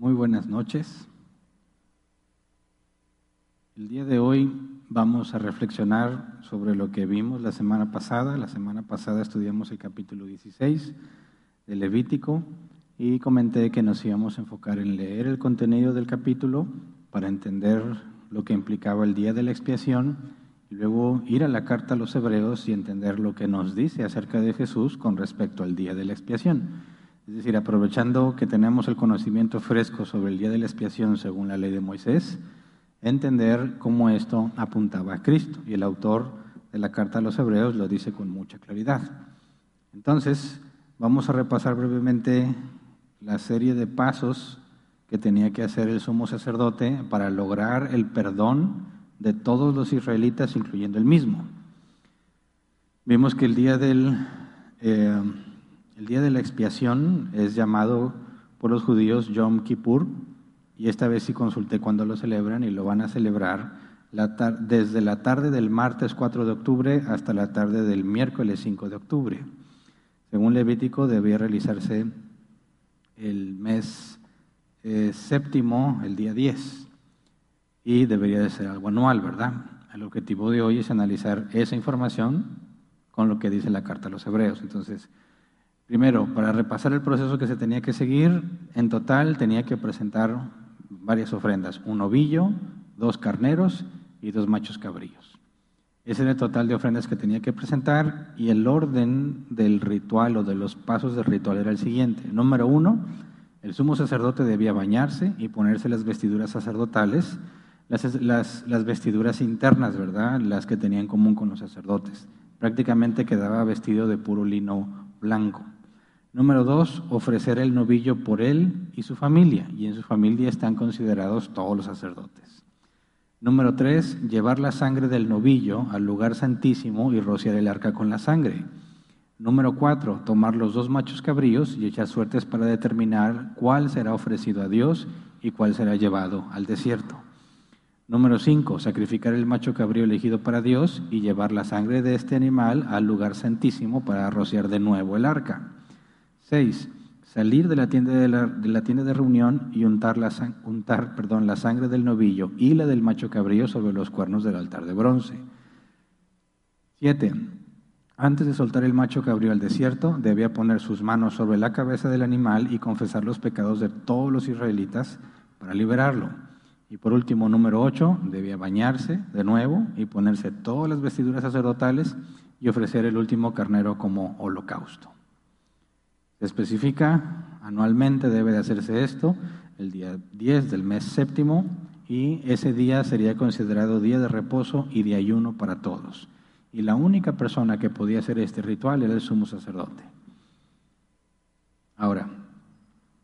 Muy buenas noches. El día de hoy vamos a reflexionar sobre lo que vimos la semana pasada. La semana pasada estudiamos el capítulo 16 de Levítico y comenté que nos íbamos a enfocar en leer el contenido del capítulo para entender lo que implicaba el día de la expiación y luego ir a la carta a los hebreos y entender lo que nos dice acerca de Jesús con respecto al día de la expiación. Es decir, aprovechando que tenemos el conocimiento fresco sobre el día de la expiación según la ley de Moisés, entender cómo esto apuntaba a Cristo. Y el autor de la carta a los hebreos lo dice con mucha claridad. Entonces, vamos a repasar brevemente la serie de pasos que tenía que hacer el sumo sacerdote para lograr el perdón de todos los israelitas, incluyendo el mismo. Vimos que el día del... Eh, el día de la expiación es llamado por los judíos Yom Kippur, y esta vez sí consulté cuándo lo celebran y lo van a celebrar desde la tarde del martes 4 de octubre hasta la tarde del miércoles 5 de octubre. Según Levítico, debía realizarse el mes eh, séptimo, el día 10, y debería de ser algo anual, ¿verdad? El objetivo de hoy es analizar esa información con lo que dice la carta a los hebreos. Entonces, Primero, para repasar el proceso que se tenía que seguir, en total tenía que presentar varias ofrendas, un ovillo, dos carneros y dos machos cabrillos. Ese era el total de ofrendas que tenía que presentar y el orden del ritual o de los pasos del ritual era el siguiente. Número uno, el sumo sacerdote debía bañarse y ponerse las vestiduras sacerdotales, las, las vestiduras internas, ¿verdad? Las que tenía en común con los sacerdotes. Prácticamente quedaba vestido de puro lino blanco. Número dos, ofrecer el novillo por él y su familia, y en su familia están considerados todos los sacerdotes. Número tres, llevar la sangre del novillo al lugar santísimo y rociar el arca con la sangre. Número cuatro, tomar los dos machos cabríos y echar suertes para determinar cuál será ofrecido a Dios y cuál será llevado al desierto. Número cinco, sacrificar el macho cabrío elegido para Dios y llevar la sangre de este animal al lugar santísimo para rociar de nuevo el arca. 6. Salir de la tienda de, la, tienda de reunión y untar, la, la sangre del novillo y la del macho cabrío sobre los cuernos del altar de bronce. 7. Antes de soltar el macho cabrío al desierto, debía poner sus manos sobre la cabeza del animal y confesar los pecados de todos los israelitas para liberarlo. Y por último, número 8, debía bañarse de nuevo y ponerse todas las vestiduras sacerdotales y ofrecer el último carnero como holocausto. Especifica anualmente debe de hacerse esto el día 10 del mes séptimo y ese día sería considerado día de reposo y de ayuno para todos. Y la única persona que podía hacer este ritual era el sumo sacerdote. Ahora,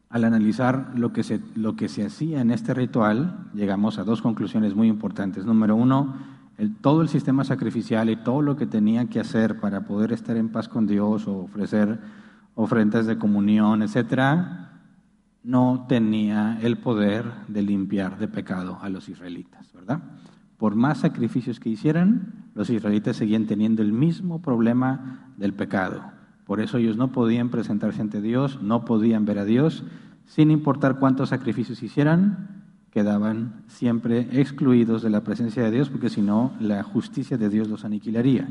al analizar lo que se, lo que se hacía en este ritual, llegamos a dos conclusiones muy importantes. Número uno, el, todo el sistema sacrificial y todo lo que tenía que hacer para poder estar en paz con Dios o ofrecer ofrendas de comunión, etcétera, no tenía el poder de limpiar de pecado a los israelitas, ¿verdad? Por más sacrificios que hicieran, los israelitas seguían teniendo el mismo problema del pecado. Por eso ellos no podían presentarse ante Dios, no podían ver a Dios, sin importar cuántos sacrificios hicieran, quedaban siempre excluidos de la presencia de Dios, porque si no, la justicia de Dios los aniquilaría.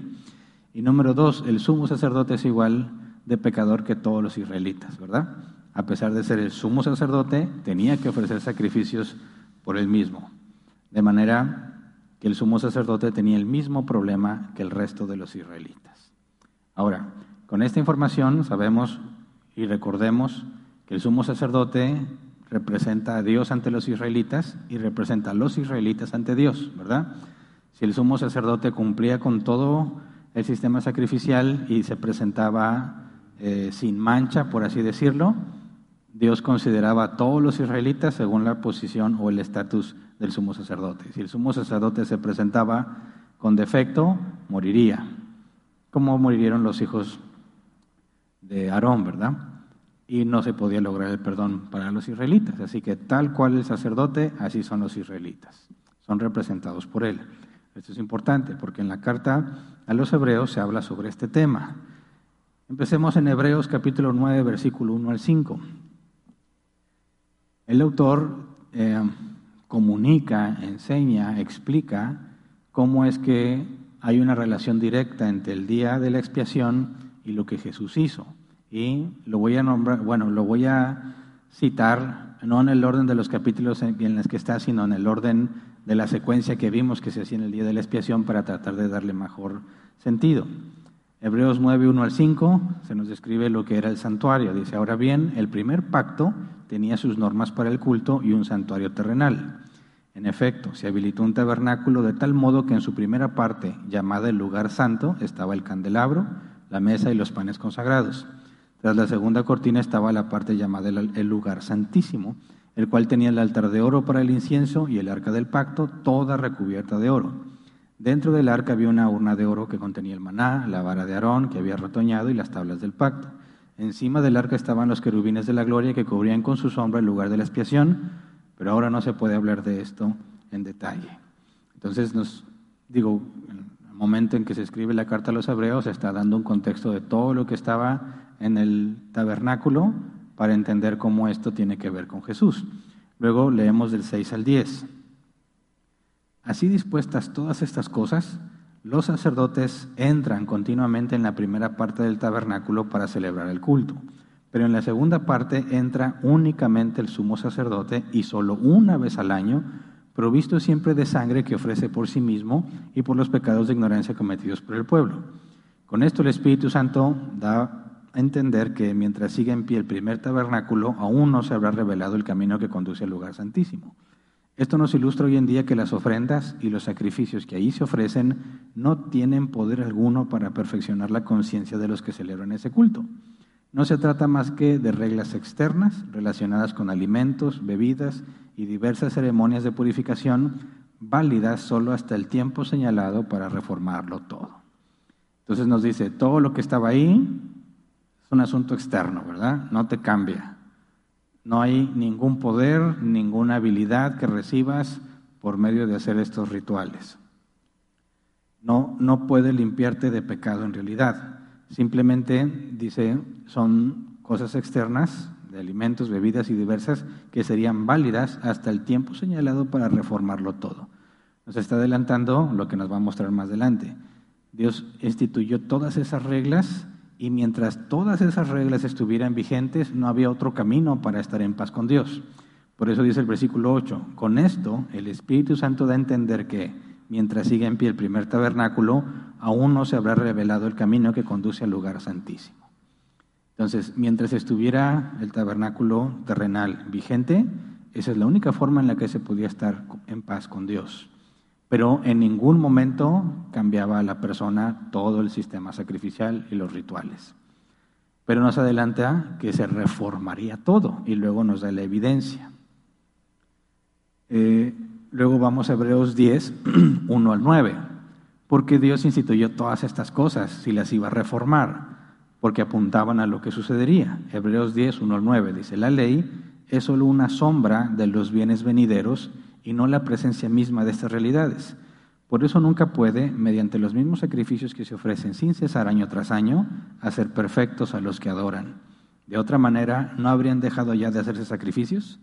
Y número dos, el sumo sacerdote es igual de pecador que todos los israelitas, ¿verdad? A pesar de ser el sumo sacerdote, tenía que ofrecer sacrificios por él mismo. De manera que el sumo sacerdote tenía el mismo problema que el resto de los israelitas. Ahora, con esta información sabemos y recordemos que el sumo sacerdote representa a Dios ante los israelitas y representa a los israelitas ante Dios, ¿verdad? Si el sumo sacerdote cumplía con todo el sistema sacrificial y se presentaba eh, sin mancha, por así decirlo, Dios consideraba a todos los israelitas según la posición o el estatus del sumo sacerdote. Si el sumo sacerdote se presentaba con defecto, moriría, como murieron los hijos de Aarón, ¿verdad? Y no se podía lograr el perdón para los israelitas. Así que tal cual el sacerdote, así son los israelitas. Son representados por él. Esto es importante porque en la carta a los hebreos se habla sobre este tema. Empecemos en Hebreos capítulo 9, versículo 1 al 5. El autor eh, comunica, enseña, explica cómo es que hay una relación directa entre el día de la expiación y lo que Jesús hizo. Y lo voy a nombrar, bueno, lo voy a citar, no en el orden de los capítulos en los que está, sino en el orden de la secuencia que vimos que se hacía en el día de la expiación para tratar de darle mejor sentido. Hebreos 9, 1 al 5 se nos describe lo que era el santuario. Dice, ahora bien, el primer pacto tenía sus normas para el culto y un santuario terrenal. En efecto, se habilitó un tabernáculo de tal modo que en su primera parte, llamada el lugar santo, estaba el candelabro, la mesa y los panes consagrados. Tras la segunda cortina estaba la parte llamada el lugar santísimo, el cual tenía el altar de oro para el incienso y el arca del pacto, toda recubierta de oro. Dentro del arca había una urna de oro que contenía el maná, la vara de Aarón que había retoñado y las tablas del pacto. Encima del arca estaban los querubines de la gloria que cubrían con su sombra el lugar de la expiación, pero ahora no se puede hablar de esto en detalle. Entonces nos digo, en el momento en que se escribe la carta a los hebreos, se está dando un contexto de todo lo que estaba en el tabernáculo para entender cómo esto tiene que ver con Jesús. Luego leemos del 6 al 10. Así dispuestas todas estas cosas, los sacerdotes entran continuamente en la primera parte del tabernáculo para celebrar el culto, pero en la segunda parte entra únicamente el sumo sacerdote y solo una vez al año, provisto siempre de sangre que ofrece por sí mismo y por los pecados de ignorancia cometidos por el pueblo. Con esto el Espíritu Santo da a entender que mientras siga en pie el primer tabernáculo, aún no se habrá revelado el camino que conduce al lugar santísimo. Esto nos ilustra hoy en día que las ofrendas y los sacrificios que ahí se ofrecen no tienen poder alguno para perfeccionar la conciencia de los que celebran ese culto. No se trata más que de reglas externas relacionadas con alimentos, bebidas y diversas ceremonias de purificación válidas solo hasta el tiempo señalado para reformarlo todo. Entonces nos dice, todo lo que estaba ahí es un asunto externo, ¿verdad? No te cambia. No hay ningún poder, ninguna habilidad que recibas por medio de hacer estos rituales. No, no puede limpiarte de pecado en realidad. Simplemente, dice, son cosas externas, de alimentos, bebidas y diversas, que serían válidas hasta el tiempo señalado para reformarlo todo. Nos está adelantando lo que nos va a mostrar más adelante. Dios instituyó todas esas reglas y mientras todas esas reglas estuvieran vigentes, no había otro camino para estar en paz con Dios. Por eso dice el versículo 8, con esto el Espíritu Santo da a entender que mientras sigue en pie el primer tabernáculo, aún no se habrá revelado el camino que conduce al lugar santísimo. Entonces, mientras estuviera el tabernáculo terrenal vigente, esa es la única forma en la que se podía estar en paz con Dios pero en ningún momento cambiaba a la persona todo el sistema sacrificial y los rituales. Pero nos adelanta que se reformaría todo y luego nos da la evidencia. Eh, luego vamos a Hebreos 10, 1 al 9. Porque Dios instituyó todas estas cosas si las iba a reformar? Porque apuntaban a lo que sucedería. Hebreos 10, 1 al 9 dice, la ley es solo una sombra de los bienes venideros y no la presencia misma de estas realidades. Por eso nunca puede, mediante los mismos sacrificios que se ofrecen sin cesar año tras año, hacer perfectos a los que adoran. De otra manera, ¿no habrían dejado ya de hacerse sacrificios?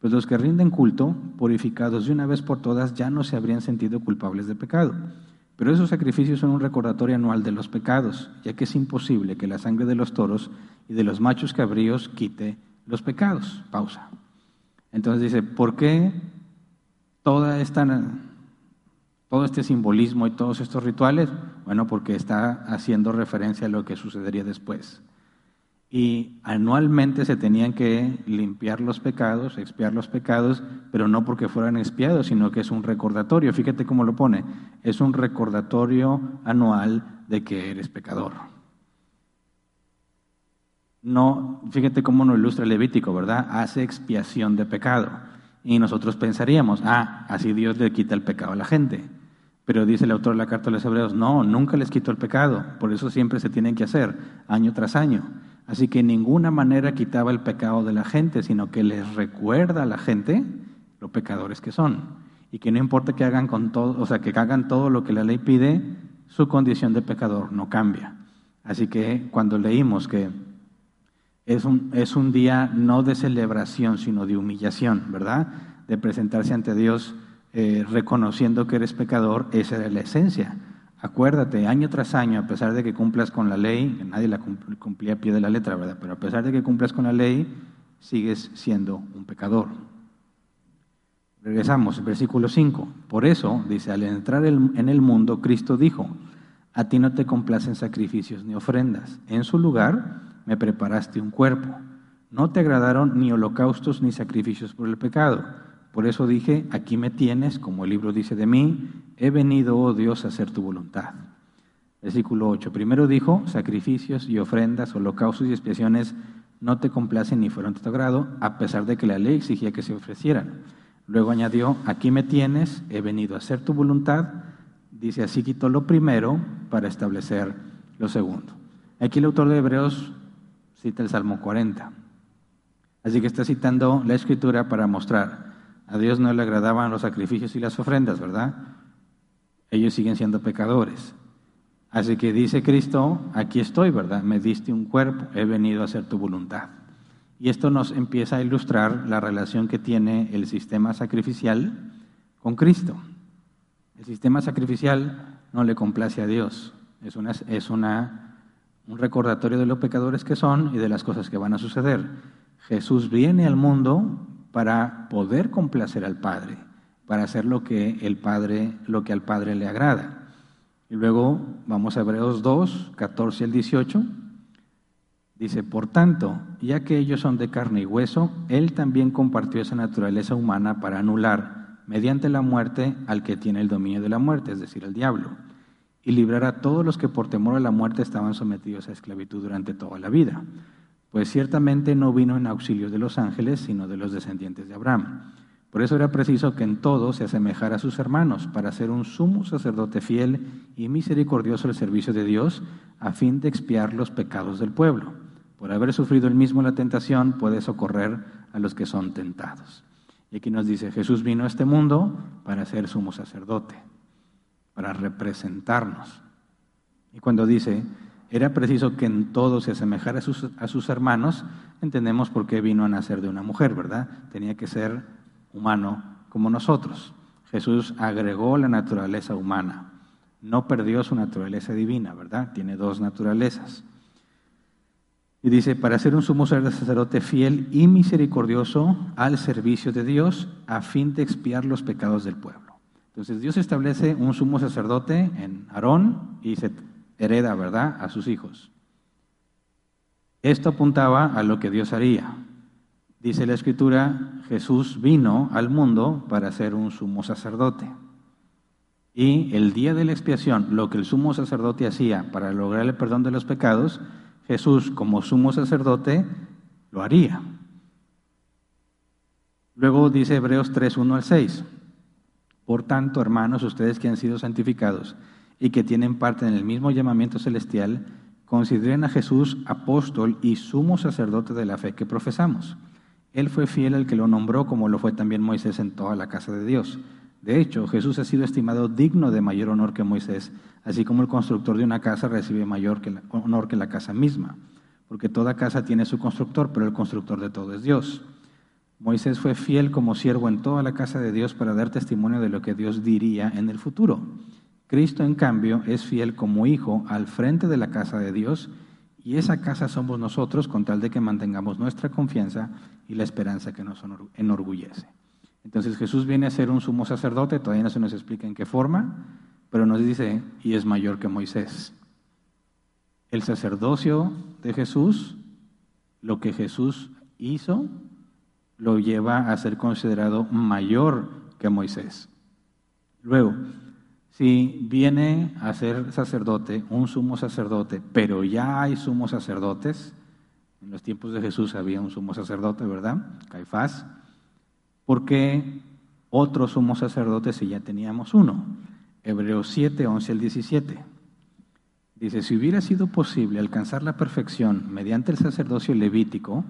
Pues los que rinden culto, purificados de una vez por todas, ya no se habrían sentido culpables de pecado. Pero esos sacrificios son un recordatorio anual de los pecados, ya que es imposible que la sangre de los toros y de los machos cabríos quite los pecados. Pausa. Entonces dice, ¿por qué toda esta, todo este simbolismo y todos estos rituales? Bueno, porque está haciendo referencia a lo que sucedería después. y anualmente se tenían que limpiar los pecados, expiar los pecados, pero no porque fueran expiados, sino que es un recordatorio. Fíjate cómo lo pone, es un recordatorio anual de que eres pecador. No, fíjate cómo nos ilustra el Levítico, ¿verdad? Hace expiación de pecado. Y nosotros pensaríamos, ah, así Dios le quita el pecado a la gente. Pero dice el autor de la carta de los Hebreos, no, nunca les quitó el pecado, por eso siempre se tienen que hacer, año tras año. Así que en ninguna manera quitaba el pecado de la gente, sino que les recuerda a la gente los pecadores que son. Y que no importa que hagan con todo, o sea, que hagan todo lo que la ley pide, su condición de pecador no cambia. Así que cuando leímos que es un, es un día no de celebración, sino de humillación, ¿verdad? De presentarse ante Dios eh, reconociendo que eres pecador, esa era la esencia. Acuérdate, año tras año, a pesar de que cumplas con la ley, nadie la cumplía a pie de la letra, ¿verdad? Pero a pesar de que cumplas con la ley, sigues siendo un pecador. Regresamos, versículo 5. Por eso, dice, al entrar en el mundo, Cristo dijo, a ti no te complacen sacrificios ni ofrendas. En su lugar me preparaste un cuerpo. No te agradaron ni holocaustos ni sacrificios por el pecado. Por eso dije, aquí me tienes, como el libro dice de mí, he venido, oh Dios, a hacer tu voluntad. Versículo 8. Primero dijo, sacrificios y ofrendas, holocaustos y expiaciones no te complacen ni fueron de tu agrado, a pesar de que la ley exigía que se ofrecieran. Luego añadió, aquí me tienes, he venido a hacer tu voluntad. Dice, así quitó lo primero para establecer lo segundo. Aquí el autor de Hebreos cita el Salmo 40. Así que está citando la escritura para mostrar a Dios no le agradaban los sacrificios y las ofrendas, ¿verdad? Ellos siguen siendo pecadores. Así que dice Cristo, aquí estoy, ¿verdad? Me diste un cuerpo, he venido a hacer tu voluntad. Y esto nos empieza a ilustrar la relación que tiene el sistema sacrificial con Cristo. El sistema sacrificial no le complace a Dios. Es, una, es una, un recordatorio de los pecadores que son y de las cosas que van a suceder. Jesús viene al mundo para poder complacer al Padre, para hacer lo que el Padre, lo que al Padre le agrada. Y luego vamos a Hebreos 2, 14 al 18. Dice, por tanto, ya que ellos son de carne y hueso, Él también compartió esa naturaleza humana para anular, mediante la muerte, al que tiene el dominio de la muerte, es decir, el diablo, y librar a todos los que por temor a la muerte estaban sometidos a esclavitud durante toda la vida pues ciertamente no vino en auxilio de los ángeles, sino de los descendientes de Abraham. Por eso era preciso que en todo se asemejara a sus hermanos, para ser un sumo sacerdote fiel y misericordioso al servicio de Dios, a fin de expiar los pecados del pueblo. Por haber sufrido el mismo la tentación, puede socorrer a los que son tentados. Y aquí nos dice, Jesús vino a este mundo para ser sumo sacerdote, para representarnos. Y cuando dice, era preciso que en todo se asemejara a sus, a sus hermanos, entendemos por qué vino a nacer de una mujer, ¿verdad? Tenía que ser humano como nosotros. Jesús agregó la naturaleza humana, no perdió su naturaleza divina, ¿verdad? Tiene dos naturalezas. Y dice, para ser un sumo sacerdote fiel y misericordioso al servicio de Dios, a fin de expiar los pecados del pueblo. Entonces Dios establece un sumo sacerdote en Aarón y se hereda, ¿verdad?, a sus hijos. Esto apuntaba a lo que Dios haría. Dice la Escritura, Jesús vino al mundo para ser un sumo sacerdote. Y el día de la expiación, lo que el sumo sacerdote hacía para lograr el perdón de los pecados, Jesús como sumo sacerdote lo haría. Luego dice Hebreos 3, 1 al 6. Por tanto, hermanos, ustedes que han sido santificados, y que tienen parte en el mismo llamamiento celestial, consideren a Jesús apóstol y sumo sacerdote de la fe que profesamos. Él fue fiel al que lo nombró, como lo fue también Moisés en toda la casa de Dios. De hecho, Jesús ha sido estimado digno de mayor honor que Moisés, así como el constructor de una casa recibe mayor honor que la casa misma, porque toda casa tiene su constructor, pero el constructor de todo es Dios. Moisés fue fiel como siervo en toda la casa de Dios para dar testimonio de lo que Dios diría en el futuro. Cristo, en cambio, es fiel como hijo al frente de la casa de Dios y esa casa somos nosotros con tal de que mantengamos nuestra confianza y la esperanza que nos enorgullece. Entonces Jesús viene a ser un sumo sacerdote, todavía no se nos explica en qué forma, pero nos dice, y es mayor que Moisés. El sacerdocio de Jesús lo que Jesús hizo lo lleva a ser considerado mayor que Moisés. Luego, si viene a ser sacerdote, un sumo sacerdote, pero ya hay sumos sacerdotes, en los tiempos de Jesús había un sumo sacerdote, ¿verdad? Caifás. ¿Por qué otro sumo sacerdote si ya teníamos uno? Hebreos 7, 11 al 17. Dice, si hubiera sido posible alcanzar la perfección mediante el sacerdocio levítico,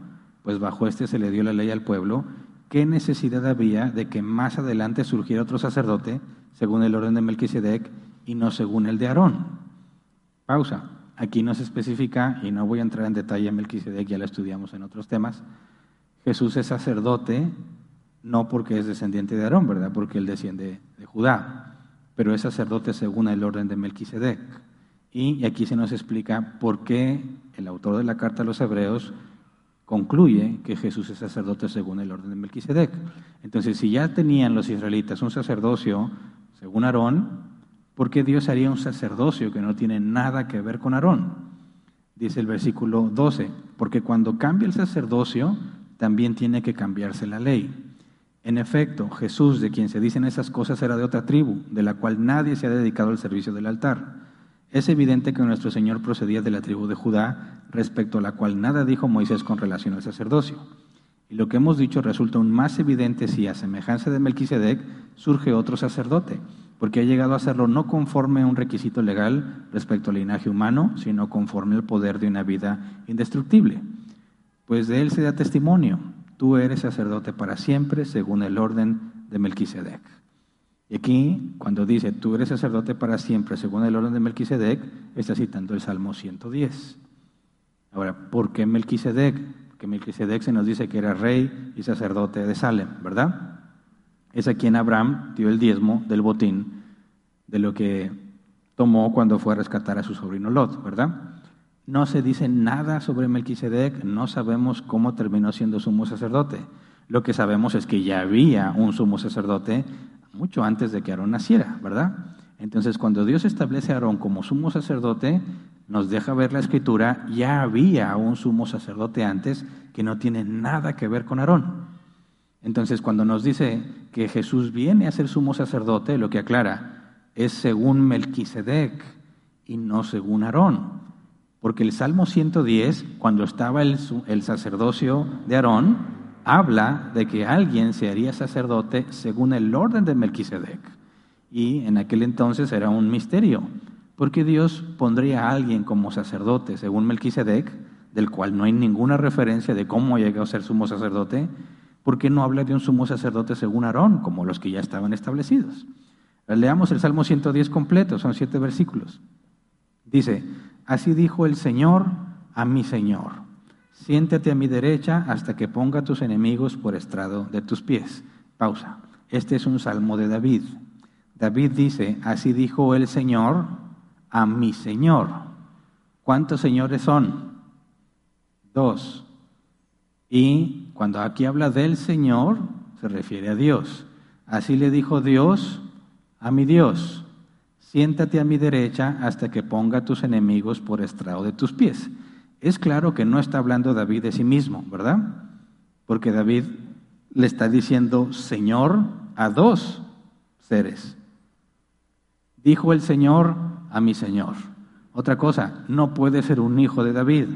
pues bajo este se le dio la ley al pueblo, ¿qué necesidad había de que más adelante surgiera otro sacerdote según el orden de Melquisedec y no según el de Aarón? Pausa. Aquí no se especifica, y no voy a entrar en detalle en Melquisedec, ya lo estudiamos en otros temas. Jesús es sacerdote no porque es descendiente de Aarón, ¿verdad? Porque él desciende de Judá, pero es sacerdote según el orden de Melquisedec. Y aquí se nos explica por qué el autor de la carta a los hebreos concluye que Jesús es sacerdote según el orden de Melquisedec. Entonces, si ya tenían los israelitas un sacerdocio según Aarón, ¿por qué Dios haría un sacerdocio que no tiene nada que ver con Aarón? Dice el versículo 12, porque cuando cambia el sacerdocio, también tiene que cambiarse la ley. En efecto, Jesús, de quien se dicen esas cosas, era de otra tribu, de la cual nadie se ha dedicado al servicio del altar. Es evidente que nuestro Señor procedía de la tribu de Judá, respecto a la cual nada dijo Moisés con relación al sacerdocio. Y lo que hemos dicho resulta aún más evidente si, a semejanza de Melquisedec, surge otro sacerdote, porque ha llegado a hacerlo no conforme a un requisito legal respecto al linaje humano, sino conforme al poder de una vida indestructible. Pues de él se da testimonio, tú eres sacerdote para siempre, según el orden de Melquisedec. Aquí, cuando dice, tú eres sacerdote para siempre, según el orden de Melquisedec, está citando el Salmo 110. Ahora, ¿por qué Melquisedec? Porque Melquisedec se nos dice que era rey y sacerdote de Salem, ¿verdad? Es a quien Abraham dio el diezmo del botín de lo que tomó cuando fue a rescatar a su sobrino Lot, ¿verdad? No se dice nada sobre Melquisedec, no sabemos cómo terminó siendo sumo sacerdote. Lo que sabemos es que ya había un sumo sacerdote mucho antes de que Aarón naciera, ¿verdad? Entonces, cuando Dios establece a Aarón como sumo sacerdote, nos deja ver la escritura, ya había un sumo sacerdote antes que no tiene nada que ver con Aarón. Entonces, cuando nos dice que Jesús viene a ser sumo sacerdote, lo que aclara es según Melquisedec y no según Aarón. Porque el Salmo 110, cuando estaba el, el sacerdocio de Aarón, habla de que alguien se haría sacerdote según el orden de Melquisedec. Y en aquel entonces era un misterio, porque Dios pondría a alguien como sacerdote según Melquisedec, del cual no hay ninguna referencia de cómo llegó a ser sumo sacerdote, porque no habla de un sumo sacerdote según Aarón, como los que ya estaban establecidos. Leamos el Salmo 110 completo, son siete versículos. Dice, así dijo el Señor a mi Señor Siéntate a mi derecha hasta que ponga tus enemigos por estrado de tus pies. Pausa. Este es un salmo de David. David dice, así dijo el Señor a mi Señor. ¿Cuántos señores son? Dos. Y cuando aquí habla del Señor, se refiere a Dios. Así le dijo Dios a mi Dios, siéntate a mi derecha hasta que ponga tus enemigos por estrado de tus pies. Es claro que no está hablando David de sí mismo, ¿verdad? Porque David le está diciendo Señor a dos seres. Dijo el Señor a mi Señor. Otra cosa, no puede ser un hijo de David,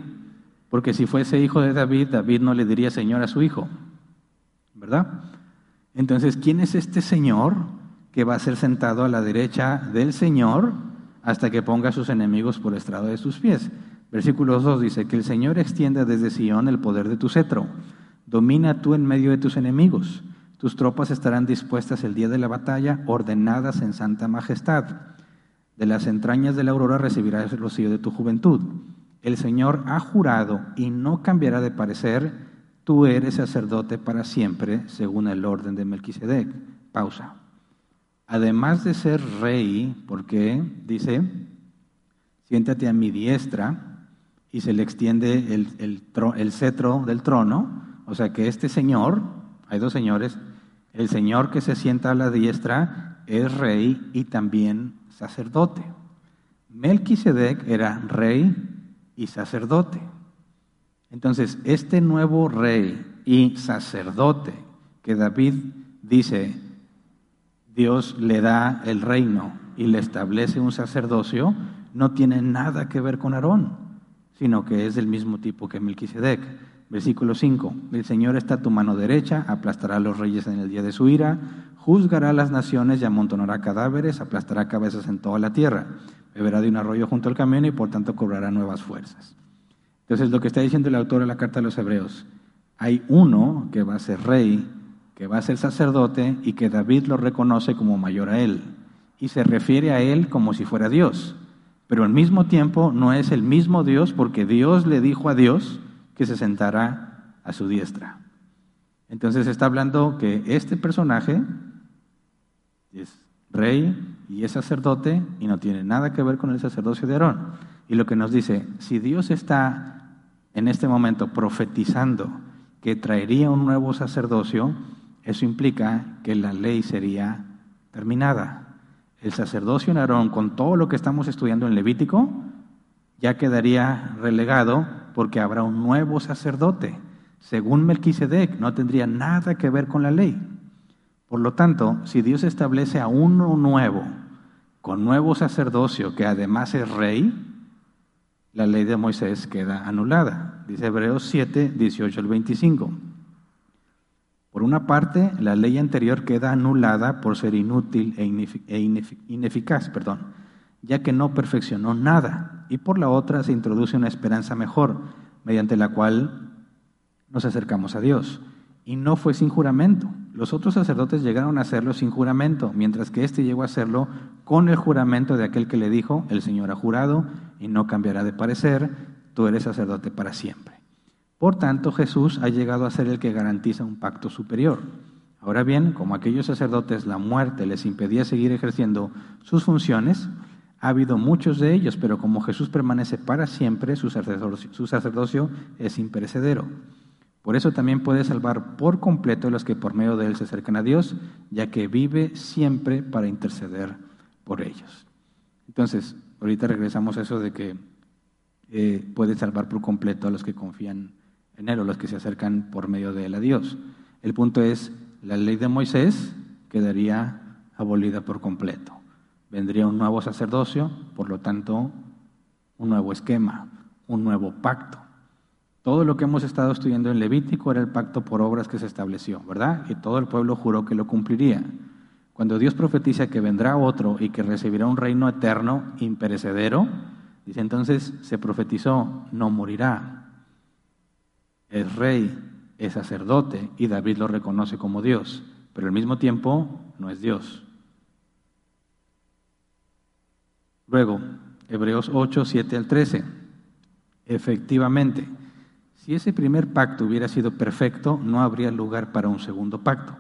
porque si fuese hijo de David, David no le diría Señor a su hijo, ¿verdad? Entonces, ¿quién es este Señor que va a ser sentado a la derecha del Señor hasta que ponga a sus enemigos por estrado de sus pies? Versículo 2 dice, que el Señor extienda desde Sion el poder de tu cetro. Domina tú en medio de tus enemigos. Tus tropas estarán dispuestas el día de la batalla, ordenadas en santa majestad. De las entrañas de la aurora recibirás el rocío de tu juventud. El Señor ha jurado y no cambiará de parecer, tú eres sacerdote para siempre, según el orden de Melquisedec. Pausa. Además de ser rey, porque dice, siéntate a mi diestra, y se le extiende el, cetro del trono, o sea que este señor, hay dos señores, el señor que se sienta a la diestra es rey y también sacerdote. Melquisedec era rey y sacerdote. Entonces, este nuevo rey y sacerdote que David dice, Dios le da el reino y le establece un sacerdocio, no tiene nada que ver con Aarón, sino que es del mismo tipo que Melquisedec. Versículo 5. El Señor está a tu mano derecha, aplastará a los reyes en el día de su ira, juzgará a las naciones y amontonará cadáveres, aplastará cabezas en toda la tierra, beberá de un arroyo junto al camino y por tanto cobrará nuevas fuerzas. Entonces lo que está diciendo el autor de la carta a los hebreos, hay uno que va a ser rey, que va a ser sacerdote y que David lo reconoce como mayor a él y se refiere a él como si fuera Dios. Pero al mismo tiempo no es el mismo Dios porque Dios le dijo a Dios que se sentara a su diestra. Entonces está hablando que este personaje es rey y es sacerdote y no tiene nada que ver con el sacerdocio de Aarón. Y lo que nos dice, si Dios está en este momento profetizando que traería un nuevo sacerdocio, eso implica que la ley sería terminada. El sacerdocio en Aarón, con todo lo que estamos estudiando en Levítico, ya quedaría relegado porque habrá un nuevo sacerdote. Según Melquisedec, no tendría nada que ver con la ley. Por lo tanto, si Dios establece a uno nuevo, con nuevo sacerdocio, que además es rey, la ley de Moisés queda anulada. Dice Hebreos 7, 18 al 25. Por una parte, la ley anterior queda anulada por ser inútil e, e ineficaz, perdón, ya que no perfeccionó nada, y por la otra se introduce una esperanza mejor, mediante la cual nos acercamos a Dios. Y no fue sin juramento. Los otros sacerdotes llegaron a hacerlo sin juramento, mientras que éste llegó a hacerlo con el juramento de aquel que le dijo, el Señor ha jurado y no cambiará de parecer, tú eres sacerdote para siempre. Por tanto, Jesús ha llegado a ser el que garantiza un pacto superior. Ahora bien, como aquellos sacerdotes la muerte les impedía seguir ejerciendo sus funciones, ha habido muchos de ellos, pero como Jesús permanece para siempre, su sacerdocio, es imperecedero. Por eso también puede salvar por completo a los que por medio de él se acercan a Dios, ya que vive siempre para interceder por ellos. Entonces, ahorita regresamos a eso de que eh, puede salvar por completo a los que confían en él o los que se acercan por medio de él a Dios. El punto es, la ley de Moisés quedaría abolida por completo vendría un nuevo sacerdocio, por lo tanto, un nuevo esquema, un nuevo pacto. Todo lo que hemos estado estudiando en Levítico era el pacto por obras que se estableció, ¿verdad? Y todo el pueblo juró que lo cumpliría. Cuando Dios profetiza que vendrá otro y que recibirá un reino eterno, imperecedero, dice entonces, se profetizó, no morirá. Es rey, es sacerdote y David lo reconoce como Dios, pero al mismo tiempo no es Dios. Luego, Hebreos 8, 7 al 13. Efectivamente, si ese primer pacto hubiera sido perfecto, no habría lugar para un segundo pacto.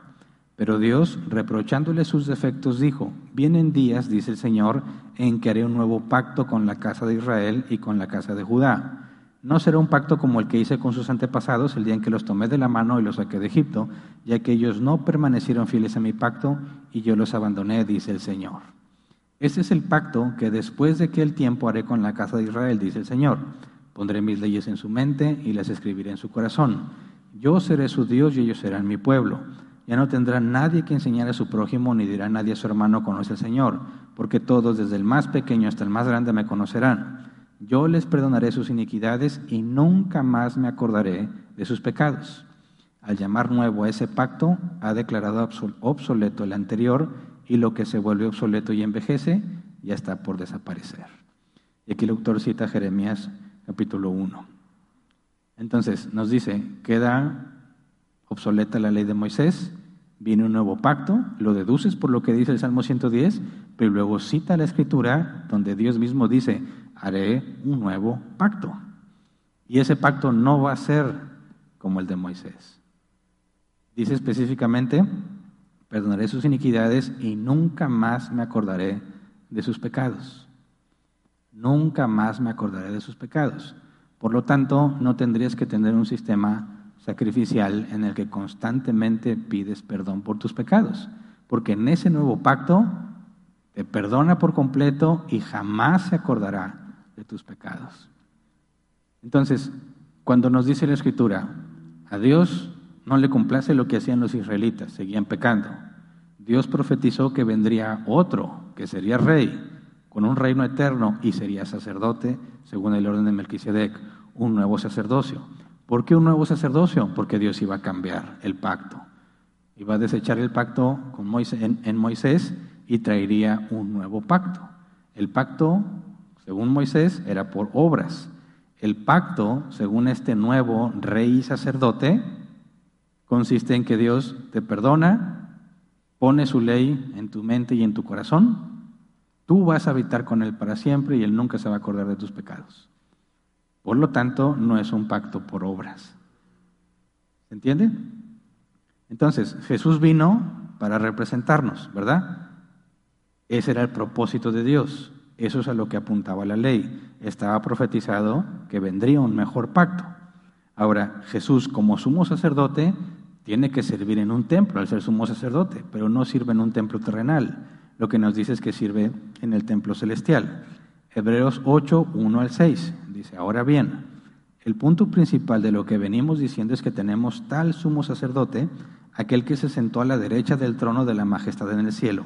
Pero Dios, reprochándole sus defectos, dijo, vienen días, dice el Señor, en que haré un nuevo pacto con la casa de Israel y con la casa de Judá. No será un pacto como el que hice con sus antepasados el día en que los tomé de la mano y los saqué de Egipto, ya que ellos no permanecieron fieles a mi pacto y yo los abandoné, dice el Señor. Este es el pacto que después de aquel tiempo haré con la casa de Israel, dice el Señor. Pondré mis leyes en su mente y las escribiré en su corazón. Yo seré su Dios y ellos serán mi pueblo. Ya no tendrá nadie que enseñar a su prójimo, ni dirá nadie a su hermano, conoce al Señor, porque todos, desde el más pequeño hasta el más grande, me conocerán. Yo les perdonaré sus iniquidades y nunca más me acordaré de sus pecados. Al llamar nuevo a ese pacto, ha declarado obsoleto el anterior y lo que se vuelve obsoleto y envejece ya está por desaparecer. Y aquí el autor cita Jeremías capítulo 1. Entonces nos dice, queda obsoleta la ley de Moisés, viene un nuevo pacto, lo deduces por lo que dice el Salmo 110, pero luego cita la escritura donde Dios mismo dice, haré un nuevo pacto. Y ese pacto no va a ser como el de Moisés. Dice específicamente, perdonaré sus iniquidades y nunca más me acordaré de sus pecados. Nunca más me acordaré de sus pecados. Por lo tanto, no tendrías que tener un sistema sacrificial en el que constantemente pides perdón por tus pecados, porque en ese nuevo pacto te perdona por completo y jamás se acordará de tus pecados. Entonces, Cuando nos dice la Escritura, a Dios no le complace lo que hacían los israelitas, seguían pecando. Dios profetizó que vendría otro, que sería rey, con un reino eterno y sería sacerdote, según el orden de Melquisedec, un nuevo sacerdocio. ¿Por qué un nuevo sacerdocio? Porque Dios iba a cambiar el pacto. Iba a desechar el pacto con Moisés, en Moisés y traería un nuevo pacto. El pacto, según Moisés, era por obras. El pacto, según este nuevo rey y sacerdote, consiste en que Dios te perdona, pone su ley en tu mente y en tu corazón, tú vas a habitar con Él para siempre y Él nunca se va a acordar de tus pecados. Por lo tanto, no es un pacto por obras. ¿Se entiende? Entonces, Jesús vino para representarnos, ¿verdad? Ese era el propósito de Dios. Eso es a lo que apuntaba la ley. Estaba profetizado que vendría un mejor pacto. Ahora, Jesús como sumo sacerdote tiene que servir en un templo al ser sumo sacerdote, pero no sirve en un templo terrenal. Lo que nos dice es que sirve en el templo celestial. Hebreos 8, 1 al 6 dice, ahora bien, el punto principal de lo que venimos diciendo es que tenemos tal sumo sacerdote, aquel que se sentó a la derecha del trono de la majestad en el cielo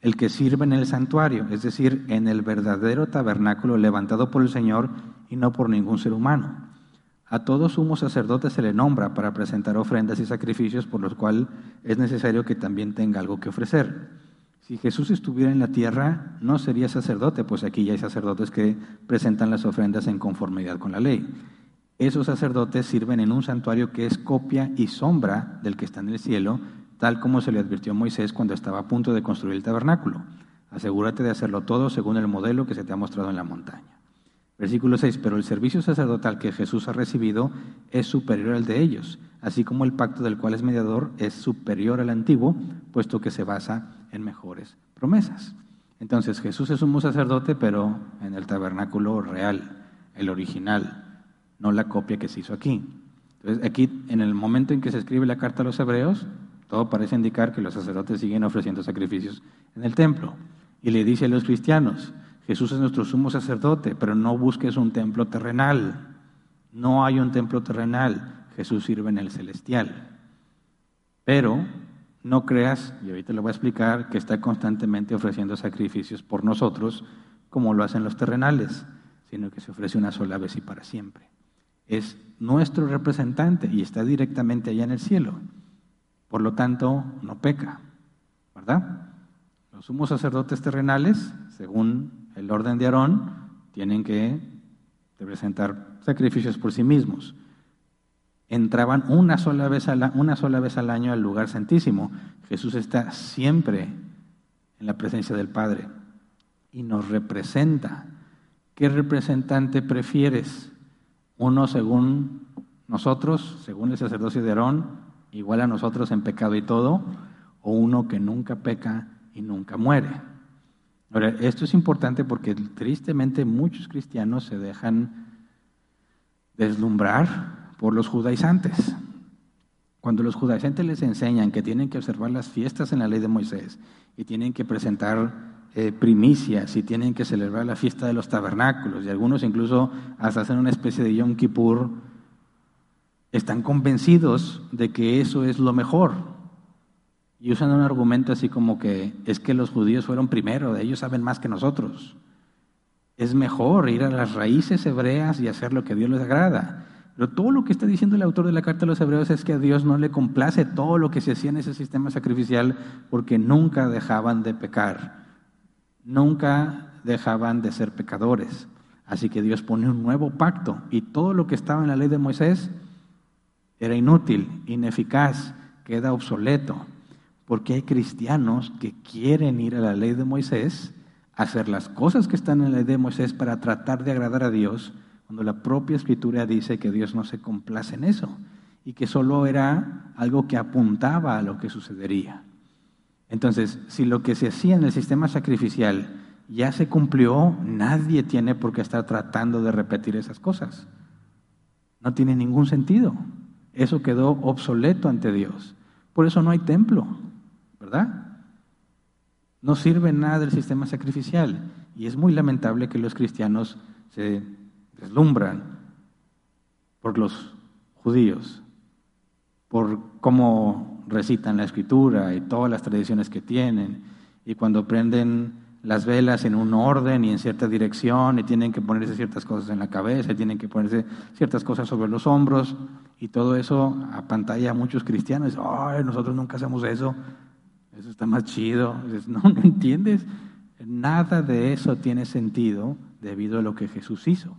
el que sirve en el santuario, es decir, en el verdadero tabernáculo levantado por el Señor y no por ningún ser humano. A todo sumo sacerdote se le nombra para presentar ofrendas y sacrificios por los cuales es necesario que también tenga algo que ofrecer. Si Jesús estuviera en la tierra, no sería sacerdote, pues aquí ya hay sacerdotes que presentan las ofrendas en conformidad con la ley. Esos sacerdotes sirven en un santuario que es copia y sombra del que está en el cielo, tal como se le advirtió a Moisés cuando estaba a punto de construir el tabernáculo. Asegúrate de hacerlo todo según el modelo que se te ha mostrado en la montaña. Versículo 6, pero el servicio sacerdotal que Jesús ha recibido es superior al de ellos, así como el pacto del cual es mediador es superior al antiguo, puesto que se basa en mejores promesas. Entonces Jesús es un sacerdote, pero en el tabernáculo real, el original, no la copia que se hizo aquí. Entonces aquí, en el momento en que se escribe la carta a los hebreos, todo parece indicar que los sacerdotes siguen ofreciendo sacrificios en el templo. Y le dice a los cristianos, Jesús es nuestro sumo sacerdote, pero no busques un templo terrenal. No hay un templo terrenal. Jesús sirve en el celestial. Pero no creas, y ahorita le voy a explicar, que está constantemente ofreciendo sacrificios por nosotros, como lo hacen los terrenales, sino que se ofrece una sola vez y para siempre. Es nuestro representante y está directamente allá en el cielo. Por lo tanto, no peca, ¿verdad? Los sumos sacerdotes terrenales, según el orden de Aarón, tienen que presentar sacrificios por sí mismos. Entraban una sola, vez al, una sola vez al año al lugar santísimo. Jesús está siempre en la presencia del Padre y nos representa. ¿Qué representante prefieres? ¿Uno según nosotros, según el sacerdocio de Aarón, igual a nosotros en pecado y todo, o uno que nunca peca y nunca muere. Ahora, esto es importante porque tristemente muchos cristianos se dejan deslumbrar por los judaizantes. Cuando los judaizantes les enseñan que tienen que observar las fiestas en la ley de Moisés y tienen que presentar eh, primicias y tienen que celebrar la fiesta de los tabernáculos y algunos incluso hasta hacen una especie de Yom Kippur están convencidos de que eso es lo mejor. Y usan un argumento así como que es que los judíos fueron primero, ellos saben más que nosotros. Es mejor ir a las raíces hebreas y hacer lo que a Dios les agrada. Pero todo lo que está diciendo el autor de la carta a los hebreos es que a Dios no le complace todo lo que se hacía en ese sistema sacrificial porque nunca dejaban de pecar, nunca dejaban de ser pecadores. Así que Dios pone un nuevo pacto y todo lo que estaba en la ley de Moisés era inútil, ineficaz, queda obsoleto, porque hay cristianos que quieren ir a la ley de Moisés, hacer las cosas que están en la ley de Moisés para tratar de agradar a Dios, cuando la propia escritura dice que Dios no se complace en eso y que solo era algo que apuntaba a lo que sucedería. Entonces, si lo que se hacía en el sistema sacrificial ya se cumplió, nadie tiene por qué estar tratando de repetir esas cosas. No tiene ningún sentido. Eso quedó obsoleto ante Dios. Por eso no hay templo, ¿verdad? No sirve nada del sistema sacrificial. Y es muy lamentable que los cristianos se deslumbran por los judíos, por cómo recitan la escritura y todas las tradiciones que tienen, y cuando prenden las velas en un orden y en cierta dirección, y tienen que ponerse ciertas cosas en la cabeza, y tienen que ponerse ciertas cosas sobre los hombros, y todo eso a pantalla a muchos cristianos, ay, nosotros nunca hacemos eso, eso está más chido. no, no entiendes, nada de eso tiene sentido debido a lo que Jesús hizo.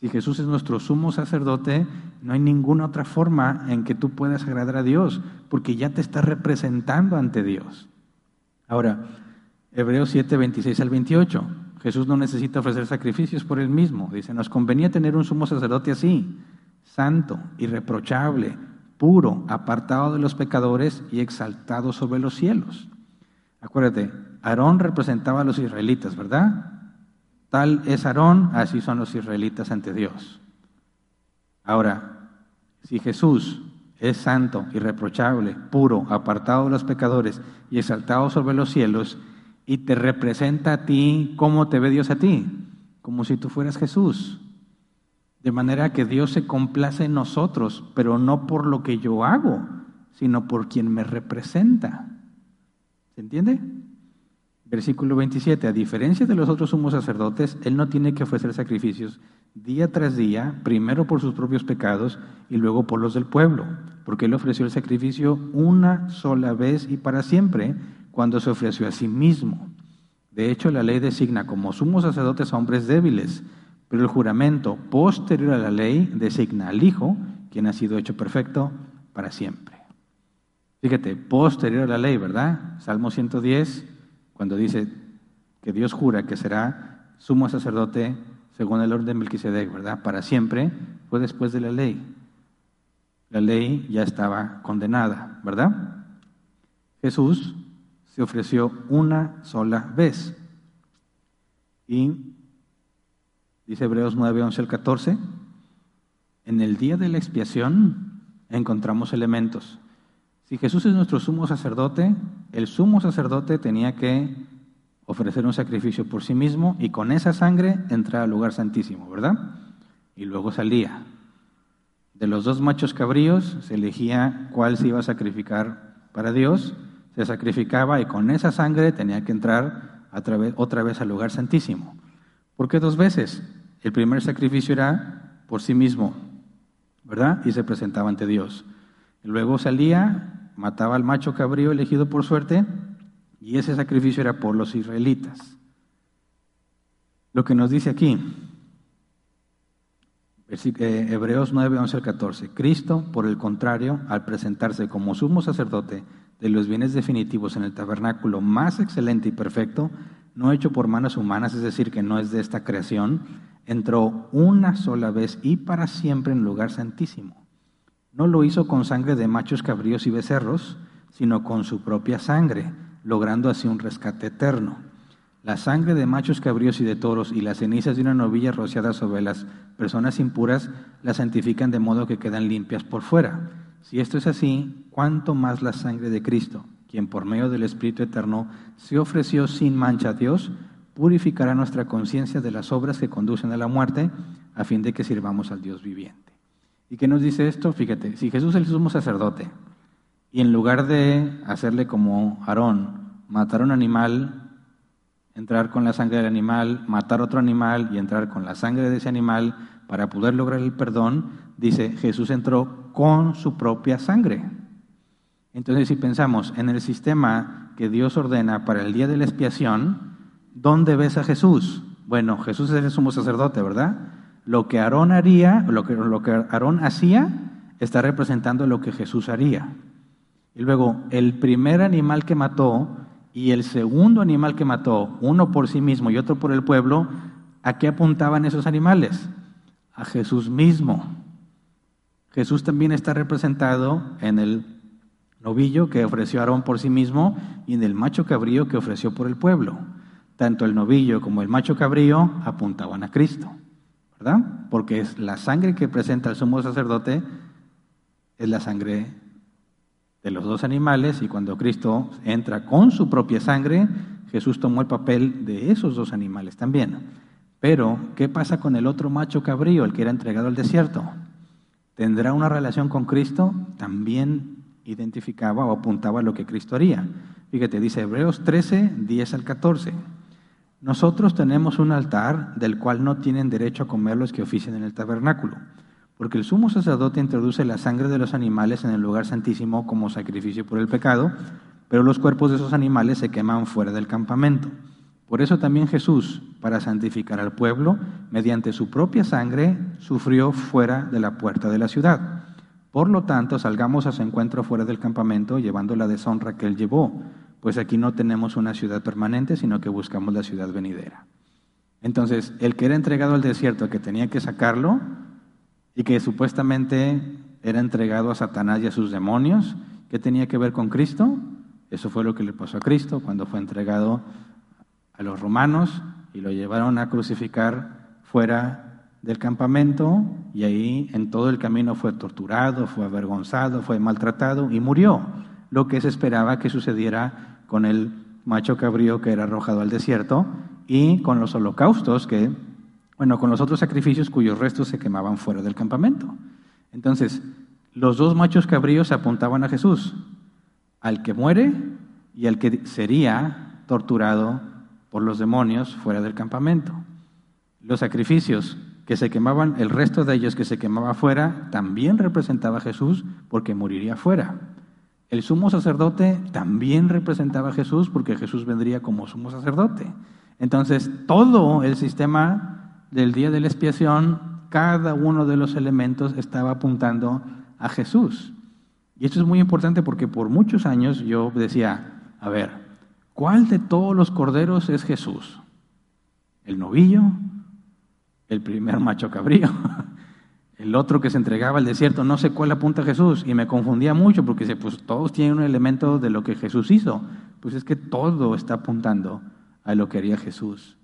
Si Jesús es nuestro sumo sacerdote, no hay ninguna otra forma en que tú puedas agradar a Dios, porque ya te está representando ante Dios. Ahora, Hebreos 7, 26 al 28. Jesús no necesita ofrecer sacrificios por él mismo. Dice, nos convenía tener un sumo sacerdote así, santo, irreprochable, puro, apartado de los pecadores y exaltado sobre los cielos. Acuérdate, Aarón representaba a los israelitas, ¿verdad? Tal es Aarón, así son los israelitas ante Dios. Ahora, si Jesús es santo, irreprochable, puro, apartado de los pecadores y exaltado sobre los cielos, y te representa a ti, ¿cómo te ve Dios a ti? Como si tú fueras Jesús. De manera que Dios se complace en nosotros, pero no por lo que yo hago, sino por quien me representa. ¿Se entiende? Versículo 27, a diferencia de los otros sumos sacerdotes, él no tiene que ofrecer sacrificios día tras día, primero por sus propios pecados y luego por los del pueblo, porque él ofreció el sacrificio una sola vez y para siempre cuando se ofreció a sí mismo. De hecho, la ley designa como sumos sacerdotes a hombres débiles, pero el juramento posterior a la ley designa al Hijo, quien ha sido hecho perfecto para siempre. Fíjate, posterior a la ley, ¿verdad? Salmo 110 cuando dice que Dios jura que será sumo sacerdote según el orden de Melquisedec, ¿verdad? Para siempre, fue después de la ley. La ley ya estaba condenada, ¿verdad? Jesús se ofreció una sola vez. Y dice Hebreos 9, 11 al 14, en el día de la expiación encontramos elementos si Jesús es nuestro sumo sacerdote, el sumo sacerdote tenía que ofrecer un sacrificio por sí mismo y con esa sangre entrar al lugar santísimo, ¿verdad? Y luego salía. De los dos machos cabríos se elegía cuál se iba a sacrificar para Dios, se sacrificaba y con esa sangre tenía que entrar otra vez al lugar santísimo. ¿Por qué dos veces? El primer sacrificio era por sí mismo, ¿verdad? Y se presentaba ante Dios. Luego salía mataba al macho cabrío elegido por suerte y ese sacrificio era por los israelitas. Lo que nos dice aquí, eh, Hebreos 9, 11 al 14, Cristo, por el contrario, al presentarse como sumo sacerdote de los bienes definitivos en el tabernáculo más excelente y perfecto, no hecho por manos humanas, es decir, que no es de esta creación, entró una sola vez y para siempre en lugar santísimo no lo hizo con sangre de machos cabríos y becerros, sino con su propia sangre, logrando así un rescate eterno. La sangre de machos cabríos y de toros y las cenizas de una novilla rociada sobre las personas impuras las santifican de modo que quedan limpias por fuera. Si esto es así, ¿cuánto más la sangre de Cristo, quien por medio del Espíritu Eterno se ofreció sin mancha a Dios, purificará nuestra conciencia de las obras que conducen a la muerte, a fin de que sirvamos al Dios viviente? ¿Y qué nos dice esto? Fíjate, si Jesús es el sumo sacerdote y en lugar de hacerle como Aarón, matar un animal, entrar con la sangre del animal, matar otro animal y entrar con la sangre de ese animal para poder lograr el perdón, dice Jesús entró con su propia sangre. Entonces, si pensamos en el sistema que Dios ordena para el día de la expiación, ¿dónde ves a Jesús? Bueno, Jesús es el sumo sacerdote, ¿verdad? Lo que Aarón haría, lo que, lo que Aarón hacía, está representando lo que Jesús haría. Y luego, el primer animal que mató y el segundo animal que mató, uno por sí mismo y otro por el pueblo, ¿a qué apuntaban esos animales? A Jesús mismo. Jesús también está representado en el novillo que ofreció Aarón por sí mismo y en el macho cabrío que ofreció por el pueblo. Tanto el novillo como el macho cabrío apuntaban a Cristo. ¿verdad? Porque es la sangre que presenta el sumo sacerdote es la sangre de los dos animales y cuando Cristo entra con su propia sangre, Jesús tomó el papel de esos dos animales también. Pero, ¿qué pasa con el otro macho cabrío, el que era entregado al desierto? tendrá una relación con Cristo, también identificaba o apuntaba a lo que Cristo haría. Fíjate, dice Hebreos 13, 10 al 14. Nosotros tenemos un altar del cual no tienen derecho a comer los que ofician en el tabernáculo, porque el sumo sacerdote introduce la sangre de los animales en el lugar santísimo como sacrificio por el pecado, pero los cuerpos de esos animales se queman fuera del campamento. Por eso también Jesús, para santificar al pueblo, mediante su propia sangre, sufrió fuera de la puerta de la ciudad. Por lo tanto, salgamos a su encuentro fuera del campamento, llevando la deshonra que él llevó pues aquí no tenemos una ciudad permanente, sino que buscamos la ciudad venidera. Entonces, el que era entregado al desierto, que tenía que sacarlo, y que supuestamente era entregado a Satanás y a sus demonios, ¿qué tenía que ver con Cristo? Eso fue lo que le pasó a Cristo cuando fue entregado a los romanos y lo llevaron a crucificar fuera del campamento y ahí en todo el camino fue torturado, fue avergonzado, fue maltratado y murió lo que se esperaba que sucediera con el macho cabrío que era arrojado al desierto y con los holocaustos que, bueno, con los otros sacrificios cuyos restos se quemaban fuera del campamento. Entonces, los dos machos cabríos apuntaban a Jesús, al que muere y al que sería torturado por los demonios fuera del campamento. Los sacrificios que se quemaban, el resto de ellos que se quemaba fuera, también representaba a Jesús porque moriría fuera. El sumo sacerdote también representaba a Jesús porque Jesús vendría como sumo sacerdote. Entonces, todo el sistema del día de la expiación, cada uno de los elementos estaba apuntando a Jesús. Y esto es muy importante porque por muchos años yo decía, a ver, ¿cuál de todos los corderos es Jesús? ¿El novillo? ¿El primer macho cabrío? el otro que se entregaba al desierto, no sé cuál apunta Jesús, y me confundía mucho porque pues todos tienen un elemento de lo que Jesús hizo. Pues es que todo está apuntando a lo que haría Jesús.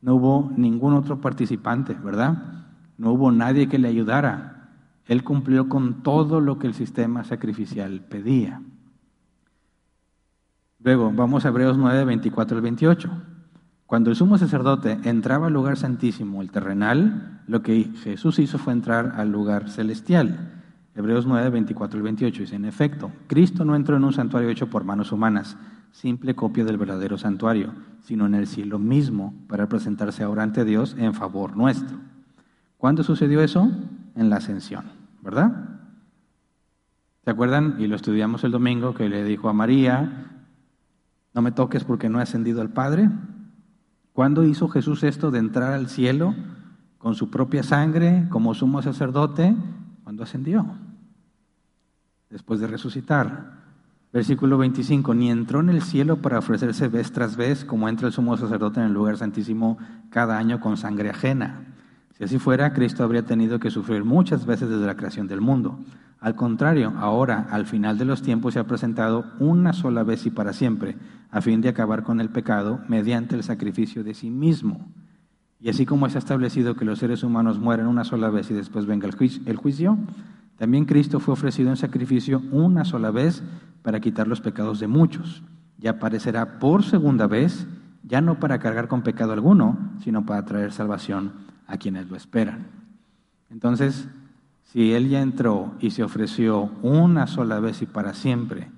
No hubo ningún otro participante, ¿verdad? No hubo nadie que le ayudara. Él cumplió con todo lo que el sistema sacrificial pedía. Luego, vamos a Hebreos 9, 24 al 28. Cuando el sumo sacerdote entraba al lugar santísimo, el terrenal, lo que Jesús hizo fue entrar al lugar celestial. Hebreos 9, 24 y 28 dice, en efecto, Cristo no entró en un santuario hecho por manos humanas, simple copia del verdadero santuario, sino en el cielo mismo, para presentarse ahora ante Dios en favor nuestro. ¿Cuándo sucedió eso? En la ascensión, ¿verdad? ¿Se acuerdan? Y lo estudiamos el domingo, que le dijo a María, no me toques porque no he ascendido al Padre. ¿Cuándo hizo Jesús esto de entrar al cielo con su propia sangre como sumo sacerdote? Cuando ascendió, después de resucitar. Versículo 25, ni entró en el cielo para ofrecerse vez tras vez, como entra el sumo sacerdote en el lugar santísimo cada año con sangre ajena. Si así fuera, Cristo habría tenido que sufrir muchas veces desde la creación del mundo. Al contrario, ahora, al final de los tiempos, se ha presentado una sola vez y para siempre, a fin de acabar con el pecado mediante el sacrificio de sí mismo. Y así como es establecido que los seres humanos mueren una sola vez y después venga el juicio, también Cristo fue ofrecido en sacrificio una sola vez para quitar los pecados de muchos. Y aparecerá por segunda vez, ya no para cargar con pecado alguno, sino para traer salvación a quienes lo esperan. Entonces, si Él ya entró y se ofreció una sola vez y para siempre,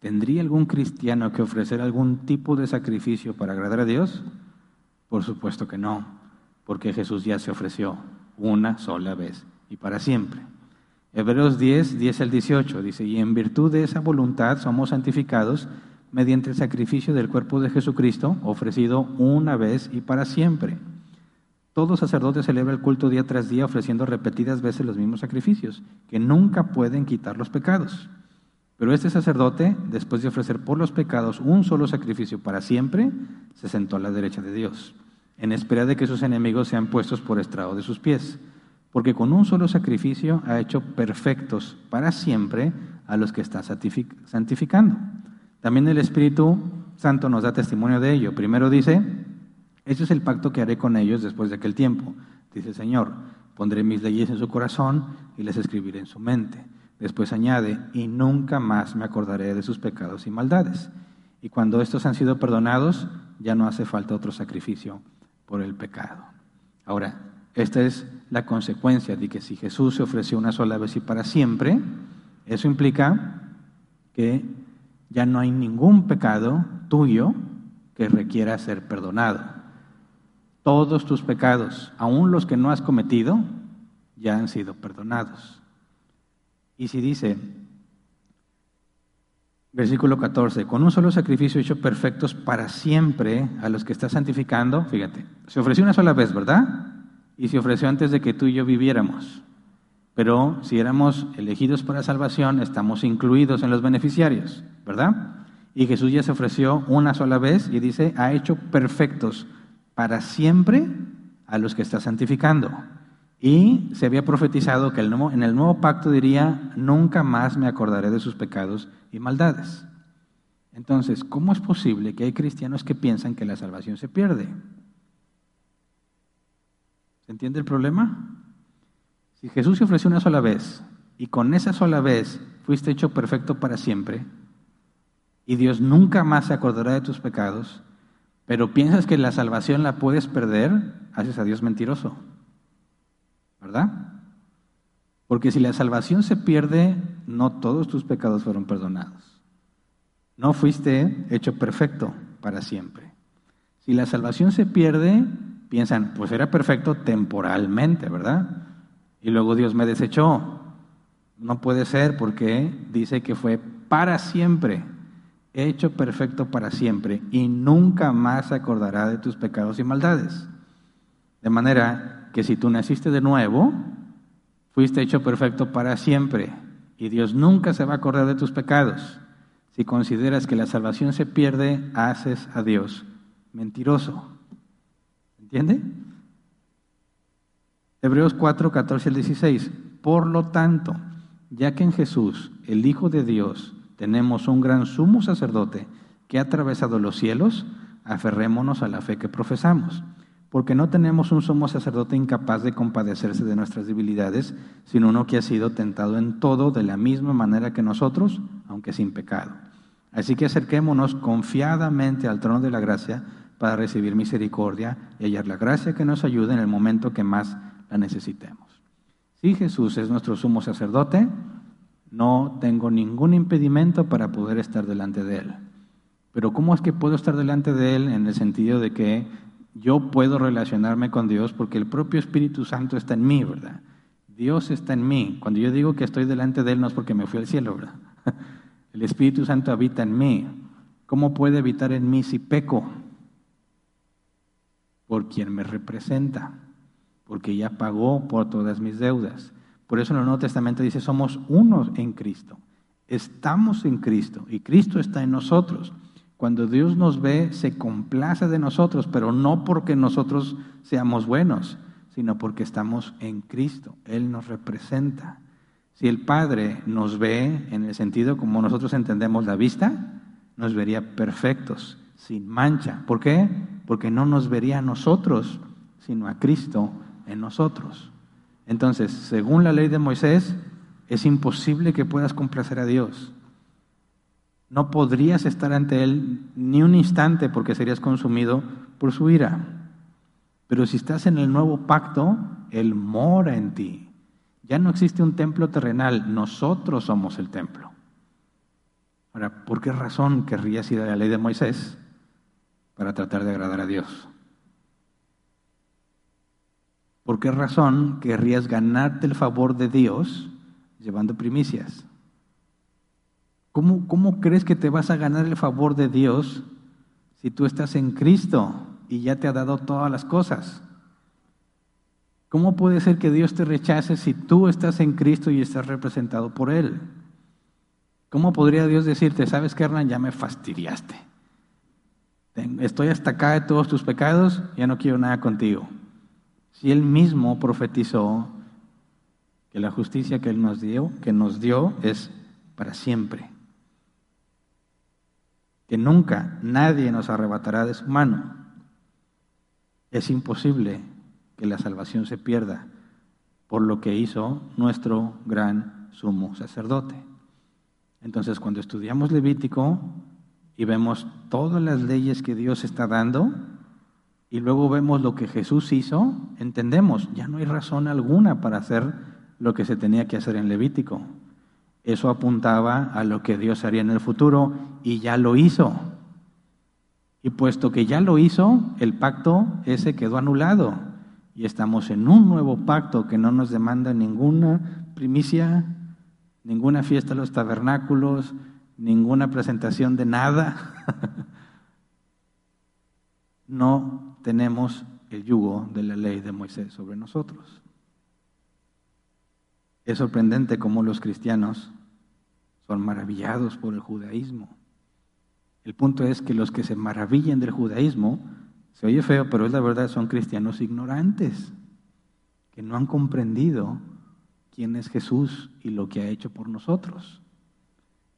¿tendría algún cristiano que ofrecer algún tipo de sacrificio para agradar a Dios? Por supuesto que no, porque Jesús ya se ofreció una sola vez y para siempre. Hebreos 10, 10 al 18 dice, y en virtud de esa voluntad somos santificados mediante el sacrificio del cuerpo de Jesucristo, ofrecido una vez y para siempre. Todo sacerdote celebra el culto día tras día ofreciendo repetidas veces los mismos sacrificios, que nunca pueden quitar los pecados. Pero este sacerdote, después de ofrecer por los pecados un solo sacrificio para siempre, se sentó a la derecha de Dios, en espera de que sus enemigos sean puestos por estrado de sus pies, porque con un solo sacrificio ha hecho perfectos para siempre a los que está santificando. También el Espíritu Santo nos da testimonio de ello. Primero dice, ese es el pacto que haré con ellos después de aquel tiempo. Dice el Señor, pondré mis leyes en su corazón y les escribiré en su mente. Después añade, y nunca más me acordaré de sus pecados y maldades. Y cuando estos han sido perdonados, ya no hace falta otro sacrificio por el pecado. Ahora, esta es la consecuencia de que si Jesús se ofreció una sola vez y para siempre, eso implica que ya no hay ningún pecado tuyo que requiera ser perdonado. Todos tus pecados, aun los que no has cometido, ya han sido perdonados. Y si dice, versículo 14, con un solo sacrificio hecho perfectos para siempre a los que está santificando, fíjate, se ofreció una sola vez, ¿verdad? Y se ofreció antes de que tú y yo viviéramos. Pero si éramos elegidos para salvación, estamos incluidos en los beneficiarios, ¿verdad? Y Jesús ya se ofreció una sola vez y dice, ha hecho perfectos para siempre a los que está santificando. Y se había profetizado que en el nuevo pacto diría, nunca más me acordaré de sus pecados y maldades. Entonces, ¿cómo es posible que hay cristianos que piensan que la salvación se pierde? ¿Se entiende el problema? Si Jesús se ofreció una sola vez y con esa sola vez fuiste hecho perfecto para siempre, y Dios nunca más se acordará de tus pecados, pero piensas que la salvación la puedes perder, haces a Dios mentiroso. ¿Verdad? Porque si la salvación se pierde, no todos tus pecados fueron perdonados. No fuiste hecho perfecto para siempre. Si la salvación se pierde, piensan, pues era perfecto temporalmente, ¿verdad? y luego Dios me desechó. No puede ser porque dice que fue para siempre, hecho perfecto para siempre, y nunca más se acordará de tus pecados y maldades. De manera que si tú naciste de nuevo, fuiste hecho perfecto para siempre, y Dios nunca se va a acordar de tus pecados. Si consideras que la salvación se pierde, haces a Dios mentiroso. ¿Entiende? Hebreos 4, 14 al 16. Por lo tanto, ya que en Jesús, el Hijo de Dios, tenemos un gran sumo sacerdote que ha atravesado los cielos, aferrémonos a la fe que profesamos, porque no tenemos un sumo sacerdote incapaz de compadecerse de nuestras debilidades, sino uno que ha sido tentado en todo de la misma manera que nosotros, aunque sin pecado. Así que acerquémonos confiadamente al trono de la gracia para recibir misericordia y hallar la gracia que nos ayude en el momento que más la necesitemos. Si Jesús es nuestro sumo sacerdote, no tengo ningún impedimento para poder estar delante de Él. Pero ¿cómo es que puedo estar delante de Él en el sentido de que yo puedo relacionarme con Dios porque el propio Espíritu Santo está en mí, ¿verdad? Dios está en mí. Cuando yo digo que estoy delante de Él no es porque me fui al cielo, ¿verdad? El Espíritu Santo habita en mí. ¿Cómo puede habitar en mí si peco? Por quien me representa porque ya pagó por todas mis deudas. Por eso en el Nuevo Testamento dice, somos unos en Cristo. Estamos en Cristo y Cristo está en nosotros. Cuando Dios nos ve, se complace de nosotros, pero no porque nosotros seamos buenos, sino porque estamos en Cristo. Él nos representa. Si el Padre nos ve en el sentido como nosotros entendemos la vista, nos vería perfectos, sin mancha. ¿Por qué? Porque no nos vería a nosotros, sino a Cristo en nosotros. Entonces, según la ley de Moisés, es imposible que puedas complacer a Dios. No podrías estar ante Él ni un instante porque serías consumido por su ira. Pero si estás en el nuevo pacto, Él mora en ti. Ya no existe un templo terrenal, nosotros somos el templo. Ahora, ¿por qué razón querrías ir a la ley de Moisés? Para tratar de agradar a Dios. ¿Por qué razón querrías ganarte el favor de Dios llevando primicias? ¿Cómo, ¿Cómo crees que te vas a ganar el favor de Dios si tú estás en Cristo y ya te ha dado todas las cosas? ¿Cómo puede ser que Dios te rechace si tú estás en Cristo y estás representado por Él? ¿Cómo podría Dios decirte, sabes que Hernán, ya me fastidiaste? Estoy hasta acá de todos tus pecados, ya no quiero nada contigo. Si él mismo profetizó que la justicia que él nos dio, que nos dio es para siempre. Que nunca nadie nos arrebatará de su mano. Es imposible que la salvación se pierda por lo que hizo nuestro gran sumo sacerdote. Entonces, cuando estudiamos Levítico y vemos todas las leyes que Dios está dando, y luego vemos lo que Jesús hizo, entendemos, ya no hay razón alguna para hacer lo que se tenía que hacer en Levítico. Eso apuntaba a lo que Dios haría en el futuro y ya lo hizo. Y puesto que ya lo hizo, el pacto ese quedó anulado y estamos en un nuevo pacto que no nos demanda ninguna primicia, ninguna fiesta de los tabernáculos, ninguna presentación de nada. no tenemos el yugo de la ley de Moisés sobre nosotros. Es sorprendente cómo los cristianos son maravillados por el judaísmo. El punto es que los que se maravillan del judaísmo, se oye feo, pero es la verdad, son cristianos ignorantes, que no han comprendido quién es Jesús y lo que ha hecho por nosotros.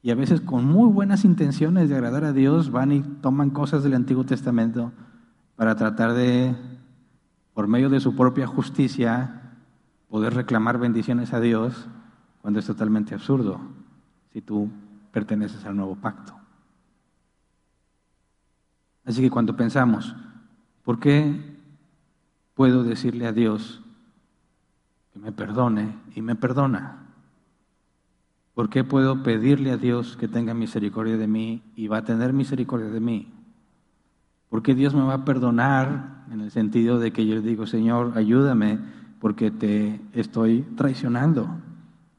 Y a veces con muy buenas intenciones de agradar a Dios van y toman cosas del Antiguo Testamento para tratar de, por medio de su propia justicia, poder reclamar bendiciones a Dios cuando es totalmente absurdo si tú perteneces al nuevo pacto. Así que cuando pensamos, ¿por qué puedo decirle a Dios que me perdone y me perdona? ¿Por qué puedo pedirle a Dios que tenga misericordia de mí y va a tener misericordia de mí? ¿Por qué Dios me va a perdonar en el sentido de que yo le digo, Señor, ayúdame porque te estoy traicionando?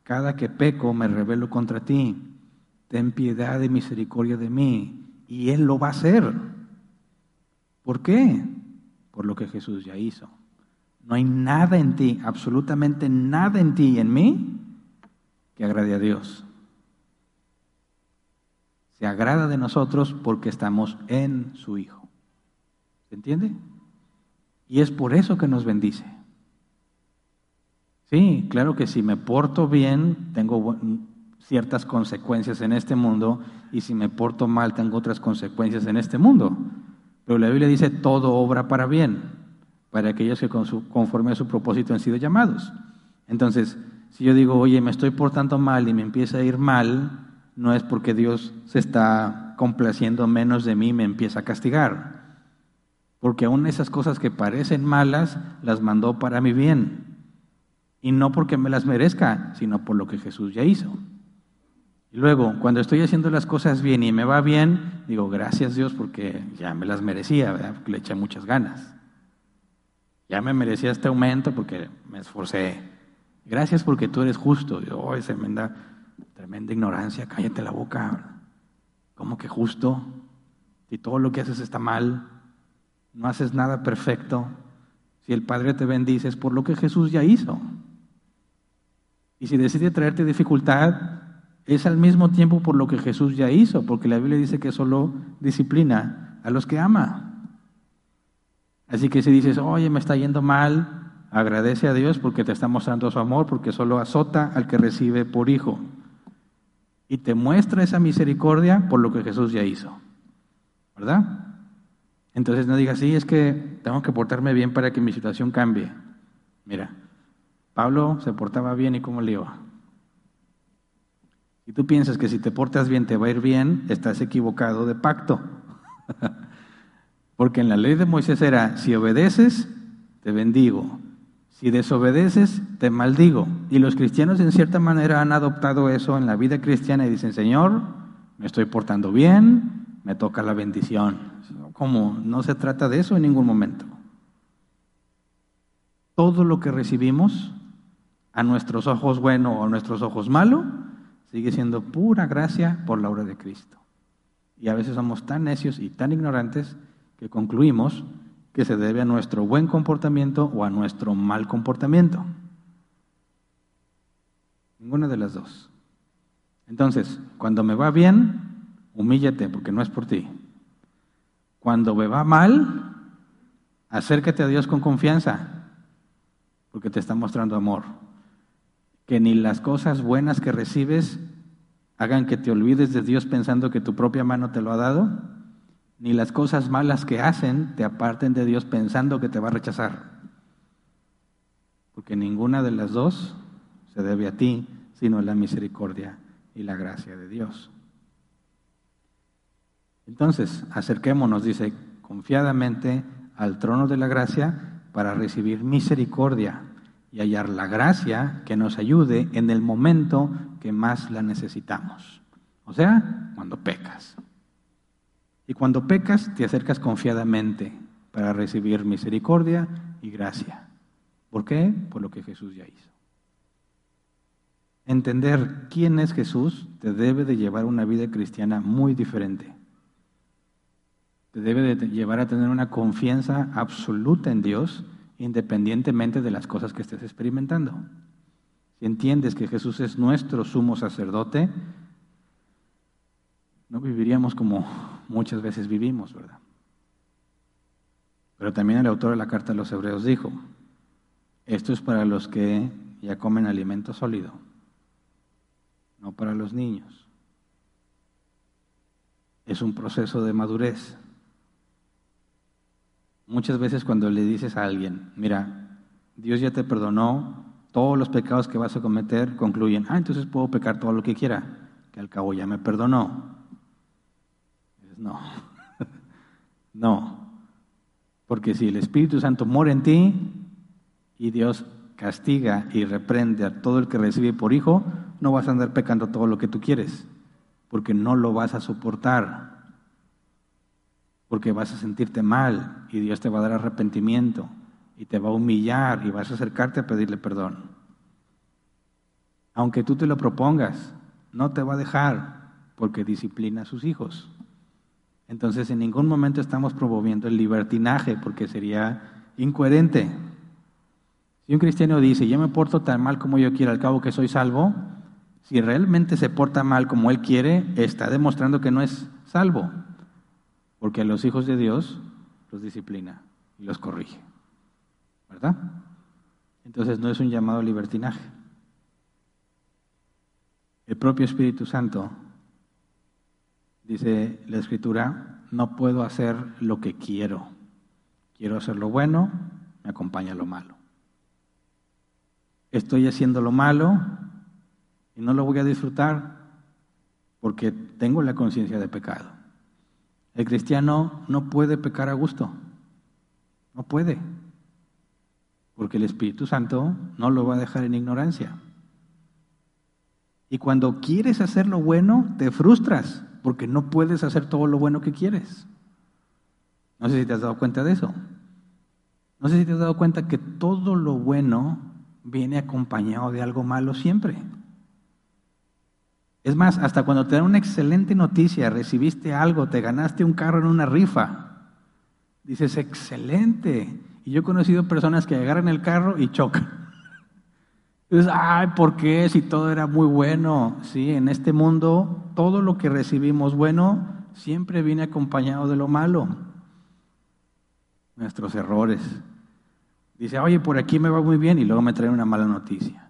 Cada que peco me rebelo contra ti. Ten piedad y misericordia de mí. Y Él lo va a hacer. ¿Por qué? Por lo que Jesús ya hizo. No hay nada en ti, absolutamente nada en ti y en mí que agrade a Dios. Se agrada de nosotros porque estamos en su Hijo. ¿Se entiende? Y es por eso que nos bendice. Sí, claro que si me porto bien, tengo ciertas consecuencias en este mundo y si me porto mal, tengo otras consecuencias en este mundo. Pero la Biblia dice, todo obra para bien, para aquellos que conforme a su propósito han sido llamados. Entonces, si yo digo, oye, me estoy portando mal y me empieza a ir mal, no es porque Dios se está complaciendo menos de mí me empieza a castigar. Porque aún esas cosas que parecen malas, las mandó para mi bien. Y no porque me las merezca, sino por lo que Jesús ya hizo. Y luego, cuando estoy haciendo las cosas bien y me va bien, digo, gracias Dios porque ya me las merecía, ¿verdad? porque le eché muchas ganas. Ya me merecía este aumento porque me esforcé. Gracias porque tú eres justo. Oh, es tremenda, tremenda ignorancia, cállate la boca. ¿Cómo que justo? Si todo lo que haces está mal, no haces nada perfecto, si el Padre te bendice es por lo que Jesús ya hizo. Y si decide traerte dificultad, es al mismo tiempo por lo que Jesús ya hizo, porque la Biblia dice que solo disciplina a los que ama. Así que si dices, oye, me está yendo mal, Agradece a Dios porque te está mostrando su amor, porque solo azota al que recibe por hijo. Y te muestra esa misericordia por lo que Jesús ya hizo. ¿Verdad? Entonces no digas, sí, es que tengo que portarme bien para que mi situación cambie. Mira, Pablo se portaba bien y cómo le iba. Y tú piensas que si te portas bien te va a ir bien, estás equivocado de pacto. Porque en la ley de Moisés era, si obedeces, te bendigo. Si desobedeces, te maldigo. Y los cristianos en cierta manera han adoptado eso en la vida cristiana y dicen, Señor, me estoy portando bien, me toca la bendición. ¿Cómo? No se trata de eso en ningún momento. Todo lo que recibimos, a nuestros ojos bueno o a nuestros ojos malo, sigue siendo pura gracia por la obra de Cristo. Y a veces somos tan necios y tan ignorantes que concluimos que se debe a nuestro buen comportamiento o a nuestro mal comportamiento. Ninguna de las dos. Entonces, cuando me va bien, humíllate porque no es por ti. Cuando me va mal, acércate a Dios con confianza porque te está mostrando amor. Que ni las cosas buenas que recibes hagan que te olvides de Dios pensando que tu propia mano te lo ha dado ni las cosas malas que hacen te aparten de Dios pensando que te va a rechazar. Porque ninguna de las dos se debe a ti, sino a la misericordia y la gracia de Dios. Entonces, acerquémonos, dice, confiadamente al trono de la gracia para recibir misericordia y hallar la gracia que nos ayude en el momento que más la necesitamos. O sea, cuando pecas. Y cuando pecas, te acercas confiadamente para recibir misericordia y gracia. ¿Por qué? Por lo que Jesús ya hizo. Entender quién es Jesús te debe de llevar una vida cristiana muy diferente. Te debe de llevar a tener una confianza absoluta en Dios independientemente de las cosas que estés experimentando. Si entiendes que Jesús es nuestro sumo sacerdote, no viviríamos como muchas veces vivimos, ¿verdad? Pero también el autor de la carta a los hebreos dijo, esto es para los que ya comen alimento sólido no para los niños. Es un proceso de madurez. Muchas veces cuando le dices a alguien, mira, Dios ya te perdonó, todos los pecados que vas a cometer concluyen, ah, entonces puedo pecar todo lo que quiera, que al cabo ya me perdonó. no, no, porque si el Espíritu Santo mora en ti y Dios castiga y reprende a todo el que recibe por hijo, no vas a andar pecando todo lo que tú quieres, porque no lo vas a soportar, porque vas a sentirte mal y Dios te va a dar arrepentimiento y te va a humillar y vas a acercarte a pedirle perdón. Aunque tú te lo propongas, no te va a dejar porque disciplina a sus hijos. Entonces en ningún momento estamos promoviendo el libertinaje porque sería incoherente. Si un cristiano dice, yo me porto tan mal como yo quiero, al cabo que soy salvo, si realmente se porta mal como él quiere, está demostrando que no es salvo, porque a los hijos de Dios los disciplina y los corrige. ¿Verdad? Entonces no es un llamado libertinaje. El propio Espíritu Santo, dice la Escritura, no puedo hacer lo que quiero. Quiero hacer lo bueno, me acompaña lo malo. Estoy haciendo lo malo, y no lo voy a disfrutar porque tengo la conciencia de pecado. El cristiano no puede pecar a gusto, no puede, porque el Espíritu Santo no lo va a dejar en ignorancia. Y cuando quieres hacer lo bueno, te frustras, porque no puedes hacer todo lo bueno que quieres. No sé si te has dado cuenta de eso. No sé si te has dado cuenta que todo lo bueno viene acompañado de algo malo siempre. Es más, hasta cuando te dan una excelente noticia, recibiste algo, te ganaste un carro en una rifa, dices, excelente. Y yo he conocido personas que agarran el carro y chocan. Dices, ay, ¿por qué? Si todo era muy bueno. Sí, en este mundo todo lo que recibimos bueno siempre viene acompañado de lo malo. Nuestros errores. Dice, oye, por aquí me va muy bien y luego me traen una mala noticia.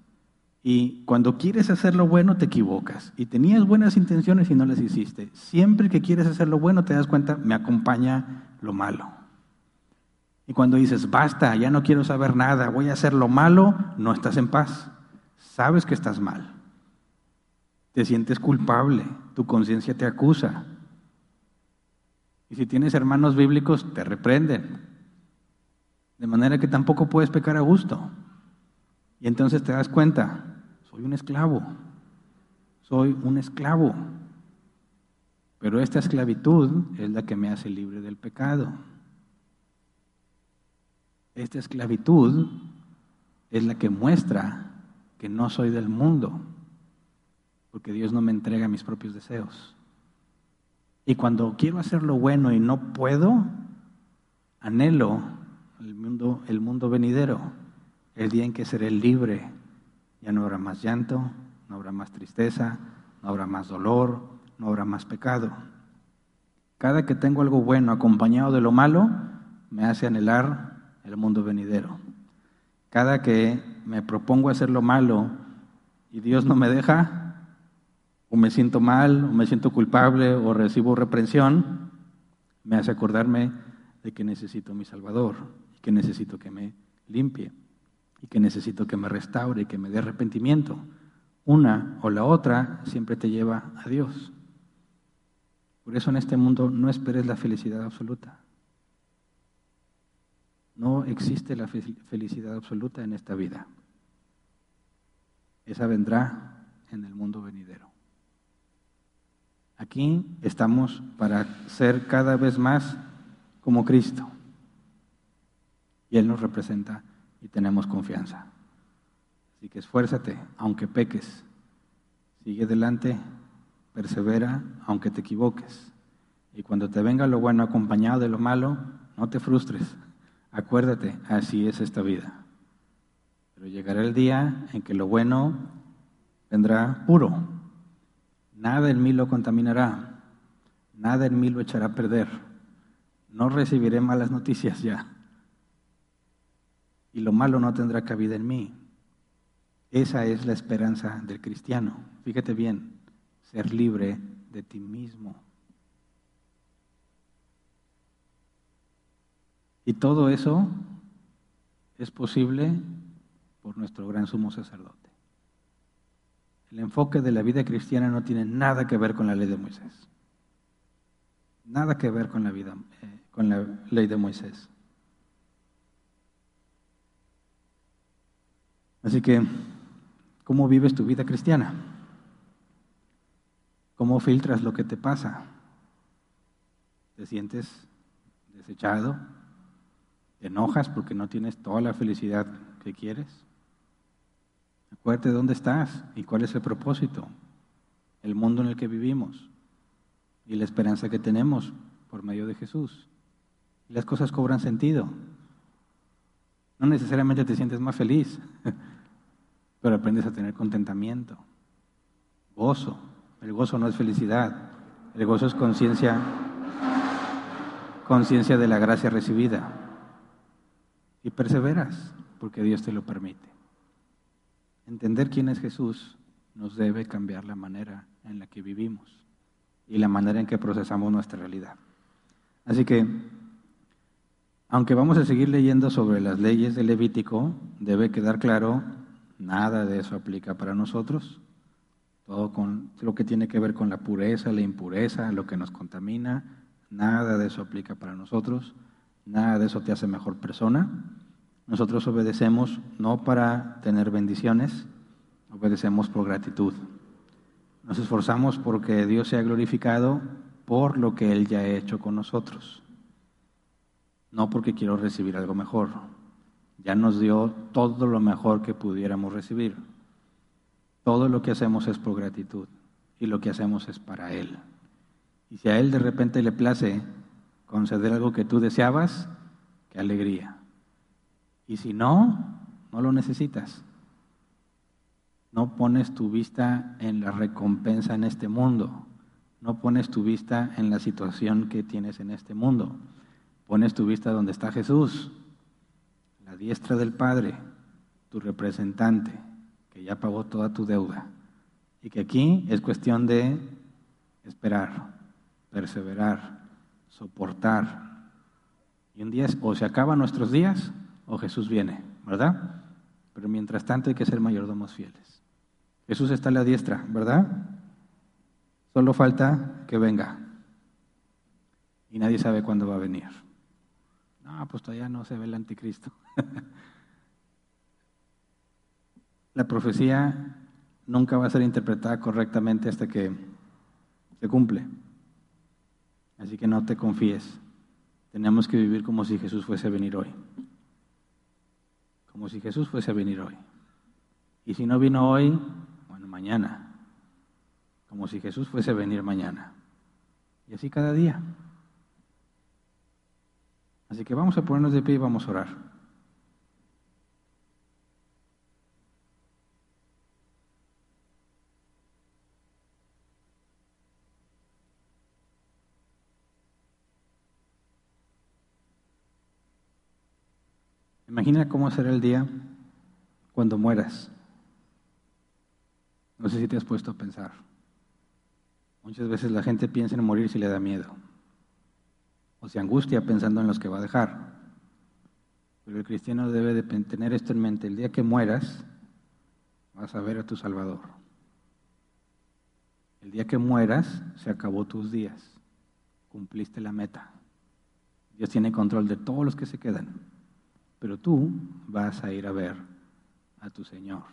Y cuando quieres hacer lo bueno, te equivocas. Y tenías buenas intenciones y no las hiciste. Siempre que quieres hacer lo bueno, te das cuenta, me acompaña lo malo. Y cuando dices, basta, ya no quiero saber nada, voy a hacer lo malo, no estás en paz. Sabes que estás mal. Te sientes culpable, tu conciencia te acusa. Y si tienes hermanos bíblicos, te reprenden. De manera que tampoco puedes pecar a gusto. Y entonces te das cuenta, soy un esclavo, soy un esclavo. Pero esta esclavitud es la que me hace libre del pecado. Esta esclavitud es la que muestra que no soy del mundo, porque Dios no me entrega mis propios deseos. Y cuando quiero hacer lo bueno y no puedo, anhelo el mundo, el mundo venidero, el día en que seré libre ya no habrá más llanto, no habrá más tristeza, no habrá más dolor, no habrá más pecado. Cada que tengo algo bueno acompañado de lo malo, me hace anhelar el mundo venidero. Cada que me propongo hacer lo malo y Dios no me deja, o me siento mal, o me siento culpable, o recibo reprensión, me hace acordarme de que necesito a mi Salvador que necesito que me limpie y que necesito que me restaure y que me dé arrepentimiento. Una o la otra siempre te lleva a Dios. Por eso en este mundo no esperes la felicidad absoluta. No existe la felicidad absoluta en esta vida. Esa vendrá en el mundo venidero. Aquí estamos para ser cada vez más como Cristo. Y Él nos representa y tenemos confianza. Así que esfuérzate, aunque peques. Sigue adelante, persevera, aunque te equivoques. Y cuando te venga lo bueno acompañado de lo malo, no te frustres. Acuérdate, así es esta vida. Pero llegará el día en que lo bueno vendrá puro. Nada en mí lo contaminará. Nada en mí lo echará a perder. No recibiré malas noticias ya. Y lo malo no tendrá cabida en mí. Esa es la esperanza del cristiano. Fíjate bien, ser libre de ti mismo. Y todo eso es posible por nuestro gran sumo sacerdote. El enfoque de la vida cristiana no tiene nada que ver con la ley de Moisés. Nada que ver con la vida, eh, con la ley de Moisés. Así que, ¿cómo vives tu vida cristiana? ¿Cómo filtras lo que te pasa? ¿Te sientes desechado? ¿Te enojas porque no tienes toda la felicidad que quieres? Acuérdate de dónde estás y cuál es el propósito, el mundo en el que vivimos y la esperanza que tenemos por medio de Jesús. Las cosas cobran sentido. No necesariamente te sientes más feliz, pero aprendes a tener contentamiento, gozo. El gozo no es felicidad, el gozo es conciencia conciencia de la gracia recibida. Y perseveras porque Dios te lo permite. Entender quién es Jesús nos debe cambiar la manera en la que vivimos y la manera en que procesamos nuestra realidad. Así que, aunque vamos a seguir leyendo sobre las leyes del Levítico, debe quedar claro, nada de eso aplica para nosotros. Todo con lo que tiene que ver con la pureza, la impureza, lo que nos contamina, nada de eso aplica para nosotros. Nada de eso te hace mejor persona. Nosotros obedecemos no para tener bendiciones, obedecemos por gratitud. Nos esforzamos porque Dios sea glorificado por lo que Él ya ha hecho con nosotros, no porque quiero recibir algo mejor. Ya nos dio todo lo mejor que pudiéramos recibir. Todo lo que hacemos es por gratitud y lo que hacemos es para Él. Y si a Él de repente le place conceder algo que tú deseabas, qué alegría. Y si no, no lo necesitas. No pones tu vista en la recompensa en este mundo. No pones tu vista en la situación que tienes en este mundo. Pones tu vista donde está Jesús, la diestra del Padre, tu representante, que ya pagó toda tu deuda. Y que aquí es cuestión de esperar, perseverar, soportar. Y un día o se acaban nuestros días o Jesús viene, ¿verdad? Pero mientras tanto hay que ser mayordomos fieles. Jesús está a la diestra, ¿verdad? Solo falta que venga. Y nadie sabe cuándo va a venir. No, pues todavía no se ve el anticristo. la profecía nunca va a ser interpretada correctamente hasta que se cumple. Así que no te confíes. Tenemos que vivir como si Jesús fuese a venir hoy como si Jesús fuese a venir hoy. Y si no vino hoy, bueno, mañana, como si Jesús fuese a venir mañana. Y así cada día. Así que vamos a ponernos de pie y vamos a orar. Imagina cómo será el día cuando mueras. No sé si te has puesto a pensar. Muchas veces la gente piensa en morir si le da miedo. O se angustia pensando en los que va a dejar. Pero el cristiano debe de tener esto en mente. El día que mueras, vas a ver a tu Salvador. El día que mueras, se acabó tus días. Cumpliste la meta. Dios tiene control de todos los que se quedan. pero tú vas a ir a ver a tu Señor.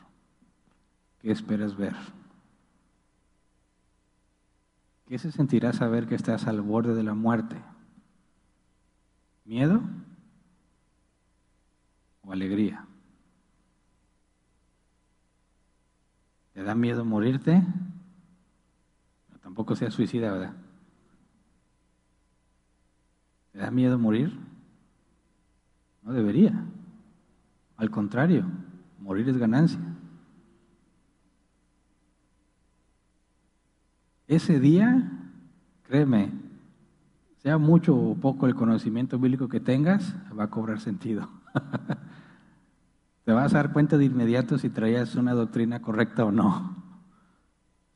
¿Qué esperas ver? ¿Qué se sentirá saber que estás al borde de la muerte? ¿Miedo o alegría? ¿Te da miedo morirte? tampoco seas suicida, ¿verdad? ¿Te da miedo morir? No debería. Al contrario, morir es ganancia. Ese día, créeme, sea mucho o poco el conocimiento bíblico que tengas, va a cobrar sentido. Te vas a dar cuenta de inmediato si traías una doctrina correcta o no,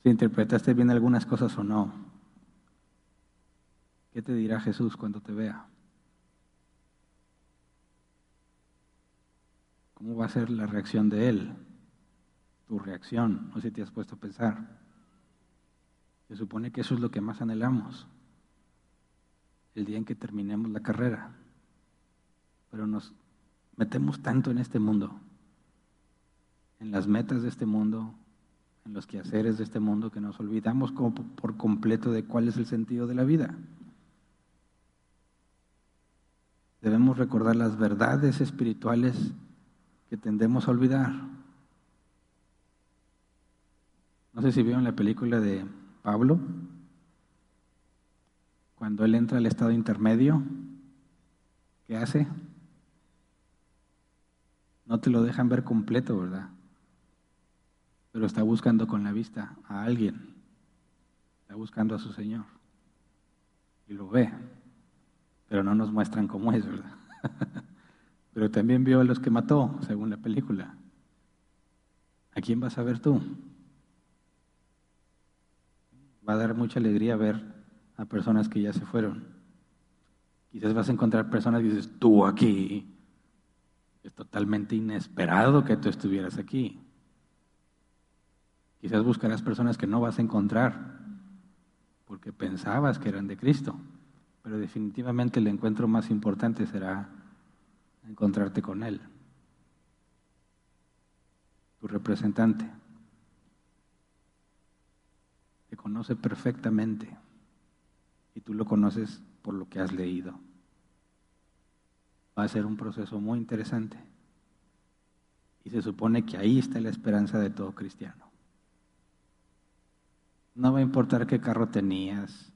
si interpretaste bien algunas cosas o no. ¿Qué te dirá Jesús cuando te vea? ¿Cómo va a ser la reacción de Él? Tu reacción, no sé si te has puesto a pensar. Se supone que eso es lo que más anhelamos, el día en que terminemos la carrera. Pero nos metemos tanto en este mundo, en las metas de este mundo, en los quehaceres de este mundo, que nos olvidamos por completo de cuál es el sentido de la vida. Debemos recordar las verdades espirituales que tendemos a olvidar. No sé si vieron la película de Pablo, cuando él entra al estado intermedio, ¿qué hace? No te lo dejan ver completo, ¿verdad? Pero está buscando con la vista a alguien, está buscando a su Señor y lo ve, pero no nos muestran cómo es, ¿verdad? pero también vio a los que mató, según la película. ¿A quién vas a ver tú? va a dar mucha alegría ver a personas que ya se fueron. Quizás vas a encontrar personas que dices, tú aquí. Es totalmente inesperado que tú estuvieras aquí. Quizás buscarás personas que no vas a encontrar porque pensabas que eran de Cristo. Pero definitivamente el encuentro más importante será encontrarte con Él, tu representante conoce perfectamente y tú lo conoces por lo que has leído. Va a ser un proceso muy interesante y se supone que ahí está la esperanza de todo cristiano. No va a importar qué carro tenías,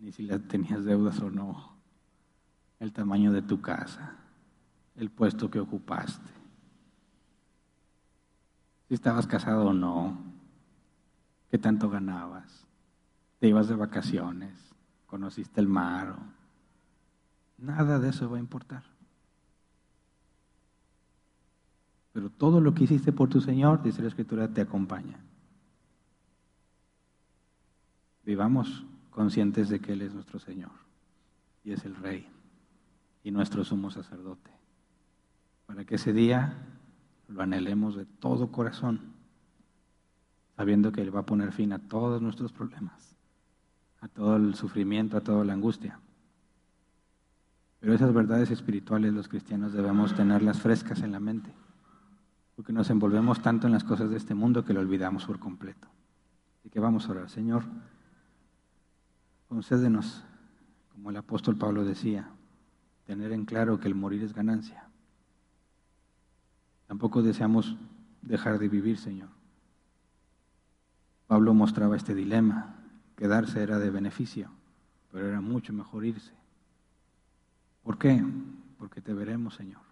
ni si tenías deudas o no, el tamaño de tu casa, el puesto que ocupaste, si estabas casado o no, ¿Qué tanto ganabas? ¿Te ibas de vacaciones? ¿Conociste el mar? Nada de eso va a importar. Pero todo lo que hiciste por tu Señor, dice la Escritura, te acompaña. Vivamos conscientes de que Él es nuestro Señor y es el Rey y nuestro sumo sacerdote. Para que ese día lo anhelemos de todo corazón sabiendo que Él va a poner fin a todos nuestros problemas, a todo el sufrimiento, a toda la angustia. Pero esas verdades espirituales los cristianos debemos tenerlas frescas en la mente, porque nos envolvemos tanto en las cosas de este mundo que lo olvidamos por completo. Así que vamos a orar, Señor, concédenos, como el apóstol Pablo decía, tener en claro que el morir es ganancia. Tampoco deseamos dejar de vivir, Señor Pablo mostraba este dilema. Quedarse era de beneficio, pero era mucho mejor irse. ¿Por qué? Porque te veremos, Señor.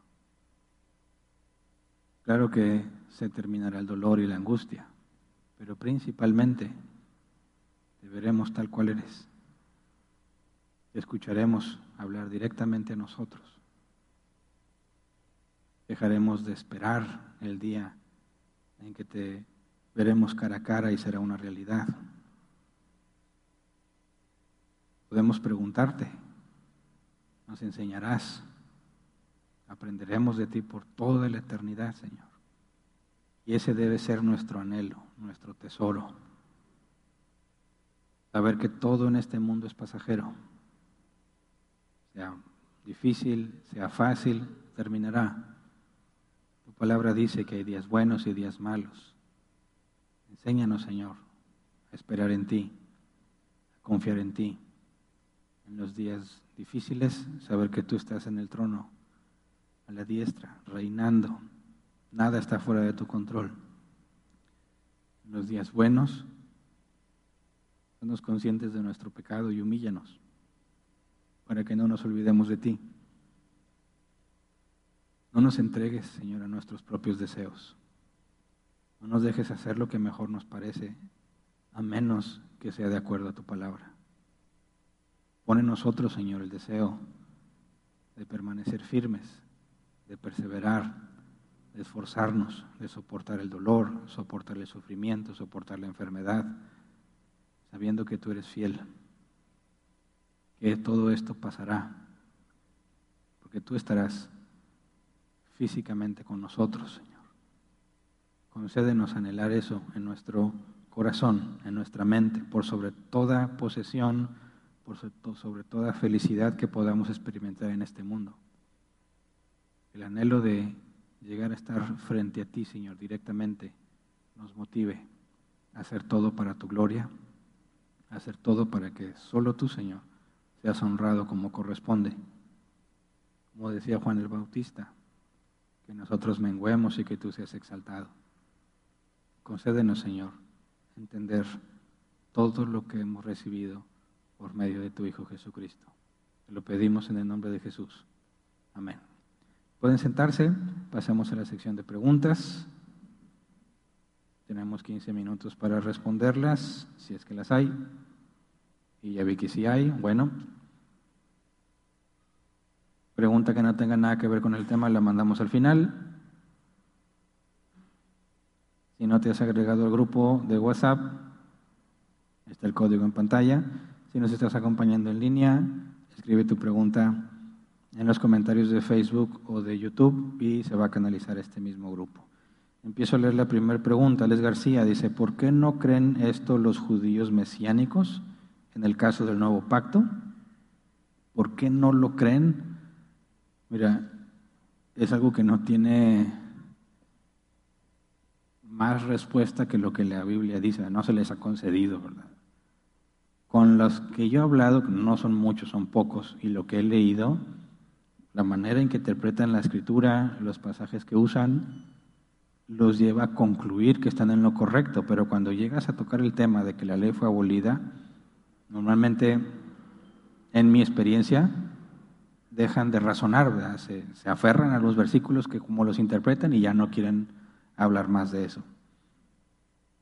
Claro que se terminará el dolor y la angustia, pero principalmente te veremos tal cual eres. escucharemos hablar directamente a nosotros. Dejaremos de esperar el día en que te veremos cara a cara y será una realidad. Podemos preguntarte, nos enseñarás, aprenderemos de ti por toda la eternidad, Señor. Y ese debe ser nuestro anhelo, nuestro tesoro. Saber que todo en este mundo es pasajero. Sea, difícil, sea fácil, terminará. Tu palabra dice que hay días buenos y días malos. Enséñanos, Señor, a esperar en ti, a confiar en ti. En los días difíciles, saber que tú estás en el trono, a la diestra, reinando. Nada está fuera de tu control. En los días buenos, Somos conscientes de nuestro pecado y humíllanos para que no nos olvidemos de ti. No nos entregues, Señor, a nuestros propios deseos. No nos dejes hacer lo que mejor nos parece, a menos que sea de acuerdo a tu palabra. Pon en nosotros, Señor, el deseo de permanecer firmes, de perseverar, de esforzarnos, de soportar el dolor, soportar el sufrimiento, soportar la enfermedad, sabiendo que tú eres fiel que todo esto pasará, porque tú estarás físicamente con nosotros, Señor. Concédenos anhelar eso en nuestro corazón, en nuestra mente, por sobre toda posesión, por sobre toda felicidad que podamos experimentar en este mundo. El anhelo de llegar a estar frente a ti, Señor, directamente, nos motive a hacer todo para tu gloria, a hacer todo para que solo tú, Señor, seas honrado como corresponde. Como decía Juan el Bautista, que nosotros menguemos y que tú seas exaltado. Concédenos, Señor, entender todo lo que hemos recibido por medio de tu Hijo Jesucristo. Te lo pedimos en el nombre de Jesús. Amén. Pueden sentarse, pasamos a la sección de preguntas. Tenemos 15 minutos para responderlas, si es que las hay. Y ya vi que sí hay. Bueno. Pregunta que no tenga nada que ver con el tema, la mandamos al final. Si no te has agregado al grupo de WhatsApp, está el código en pantalla. Si nos estás acompañando en línea, escribe tu pregunta en los comentarios de Facebook o de YouTube y se va a canalizar este mismo grupo. Empiezo a leer la primera pregunta. Les García dice, ¿por qué no creen esto los judíos mesiánicos? en el caso del nuevo pacto? ¿Por qué no lo creen? Mira, es algo que no tiene más respuesta que lo que la Biblia dice, no se les ha concedido, ¿verdad? Con los que yo he hablado, que no son muchos, son pocos, y lo que he leído, la manera en que interpretan la escritura, los pasajes que usan, los lleva a concluir que están en lo correcto, pero cuando llegas a tocar el tema de que la ley fue abolida, Normalmente, en mi experiencia, dejan de razonar, se, aferran a los versículos que como los interpretan y ya no quieren hablar más de eso.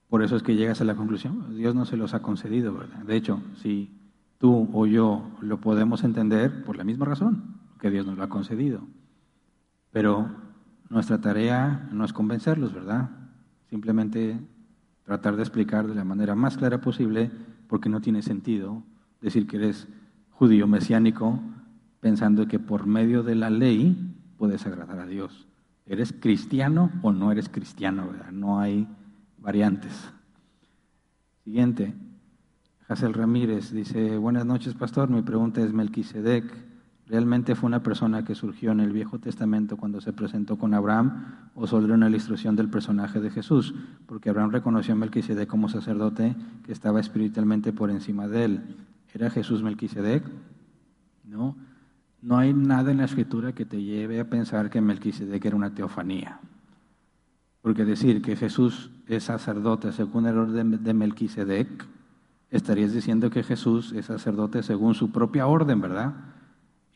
Por eso es que llegas a la conclusión, Dios no se los ha concedido, ¿verdad? De hecho, si tú o yo lo podemos entender por la misma razón, que Dios nos lo ha concedido. Pero nuestra tarea no es convencerlos, ¿verdad? Simplemente tratar de explicar de la manera más clara posible porque no tiene sentido decir que eres judío mesiánico pensando que por medio de la ley puedes agradar a Dios. ¿Eres cristiano o no eres cristiano? No hay variantes. Siguiente. Hazel Ramírez dice, buenas noches, pastor. Mi pregunta es, Melquisedec, ¿realmente fue una persona que surgió en el Viejo Testamento cuando se presentó con Abraham o solo una ilustración del personaje de Jesús? Porque Abraham reconoció a Melquisedec como sacerdote que estaba espiritualmente por encima de él. ¿Era Jesús Melquisedec? No. No hay nada en la escritura que te lleve a pensar que Melquisedec era una teofanía. Porque decir que Jesús es sacerdote según el orden de Melquisedec, estarías diciendo que Jesús es sacerdote según su propia orden, ¿verdad?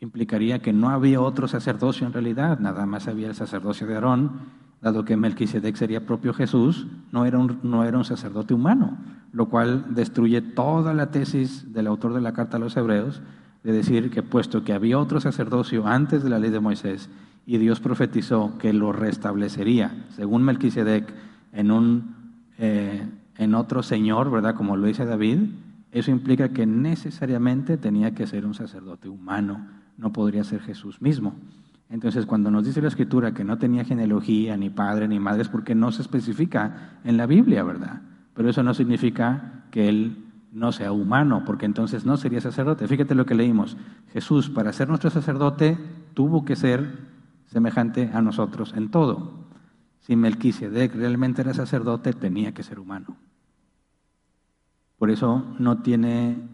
implicaría que no había otro sacerdocio en realidad, nada más había el sacerdocio de Aarón, dado que Melquisedec sería propio Jesús, no era, un, no era un sacerdote humano, lo cual destruye toda la tesis del autor de la carta a los hebreos de decir que puesto que había otro sacerdocio antes de la ley de Moisés y Dios profetizó que lo restablecería, según Melquisedec, en, un, eh, en otro Señor, ¿verdad? Como lo dice David, eso implica que necesariamente tenía que ser un sacerdote humano no podría ser Jesús mismo. Entonces, cuando nos dice la Escritura que no tenía genealogía, ni padre, ni madre, es porque no se especifica en la Biblia, ¿verdad? Pero eso no significa que él no sea humano, porque entonces no sería sacerdote. Fíjate lo que leímos. Jesús, para ser nuestro sacerdote, tuvo que ser semejante a nosotros en todo. Si Melquisedec realmente era sacerdote, tenía que ser humano. Por eso no tiene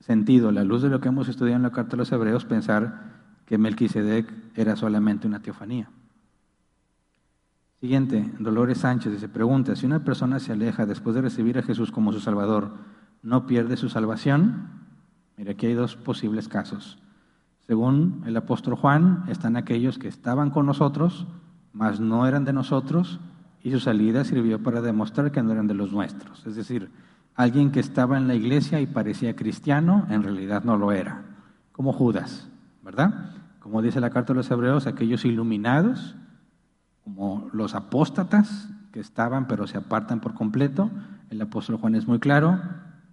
sentido, a la luz de lo que hemos estudiado en la carta de los Hebreos, pensar que Melquisedec era solamente una teofanía. Siguiente, Dolores Sánchez se pregunta, si una persona se aleja después de recibir a Jesús como su Salvador, ¿no pierde su salvación? Mira, aquí hay dos posibles casos. Según el apóstol Juan, están aquellos que estaban con nosotros, mas no eran de nosotros, y su salida sirvió para demostrar que no eran de los nuestros. Es decir, alguien que estaba en la iglesia y parecía cristiano, en realidad no lo era, como Judas, ¿verdad? Como dice la carta de los hebreos, aquellos iluminados, como los apóstatas que estaban pero se apartan por completo, el apóstol Juan es muy claro,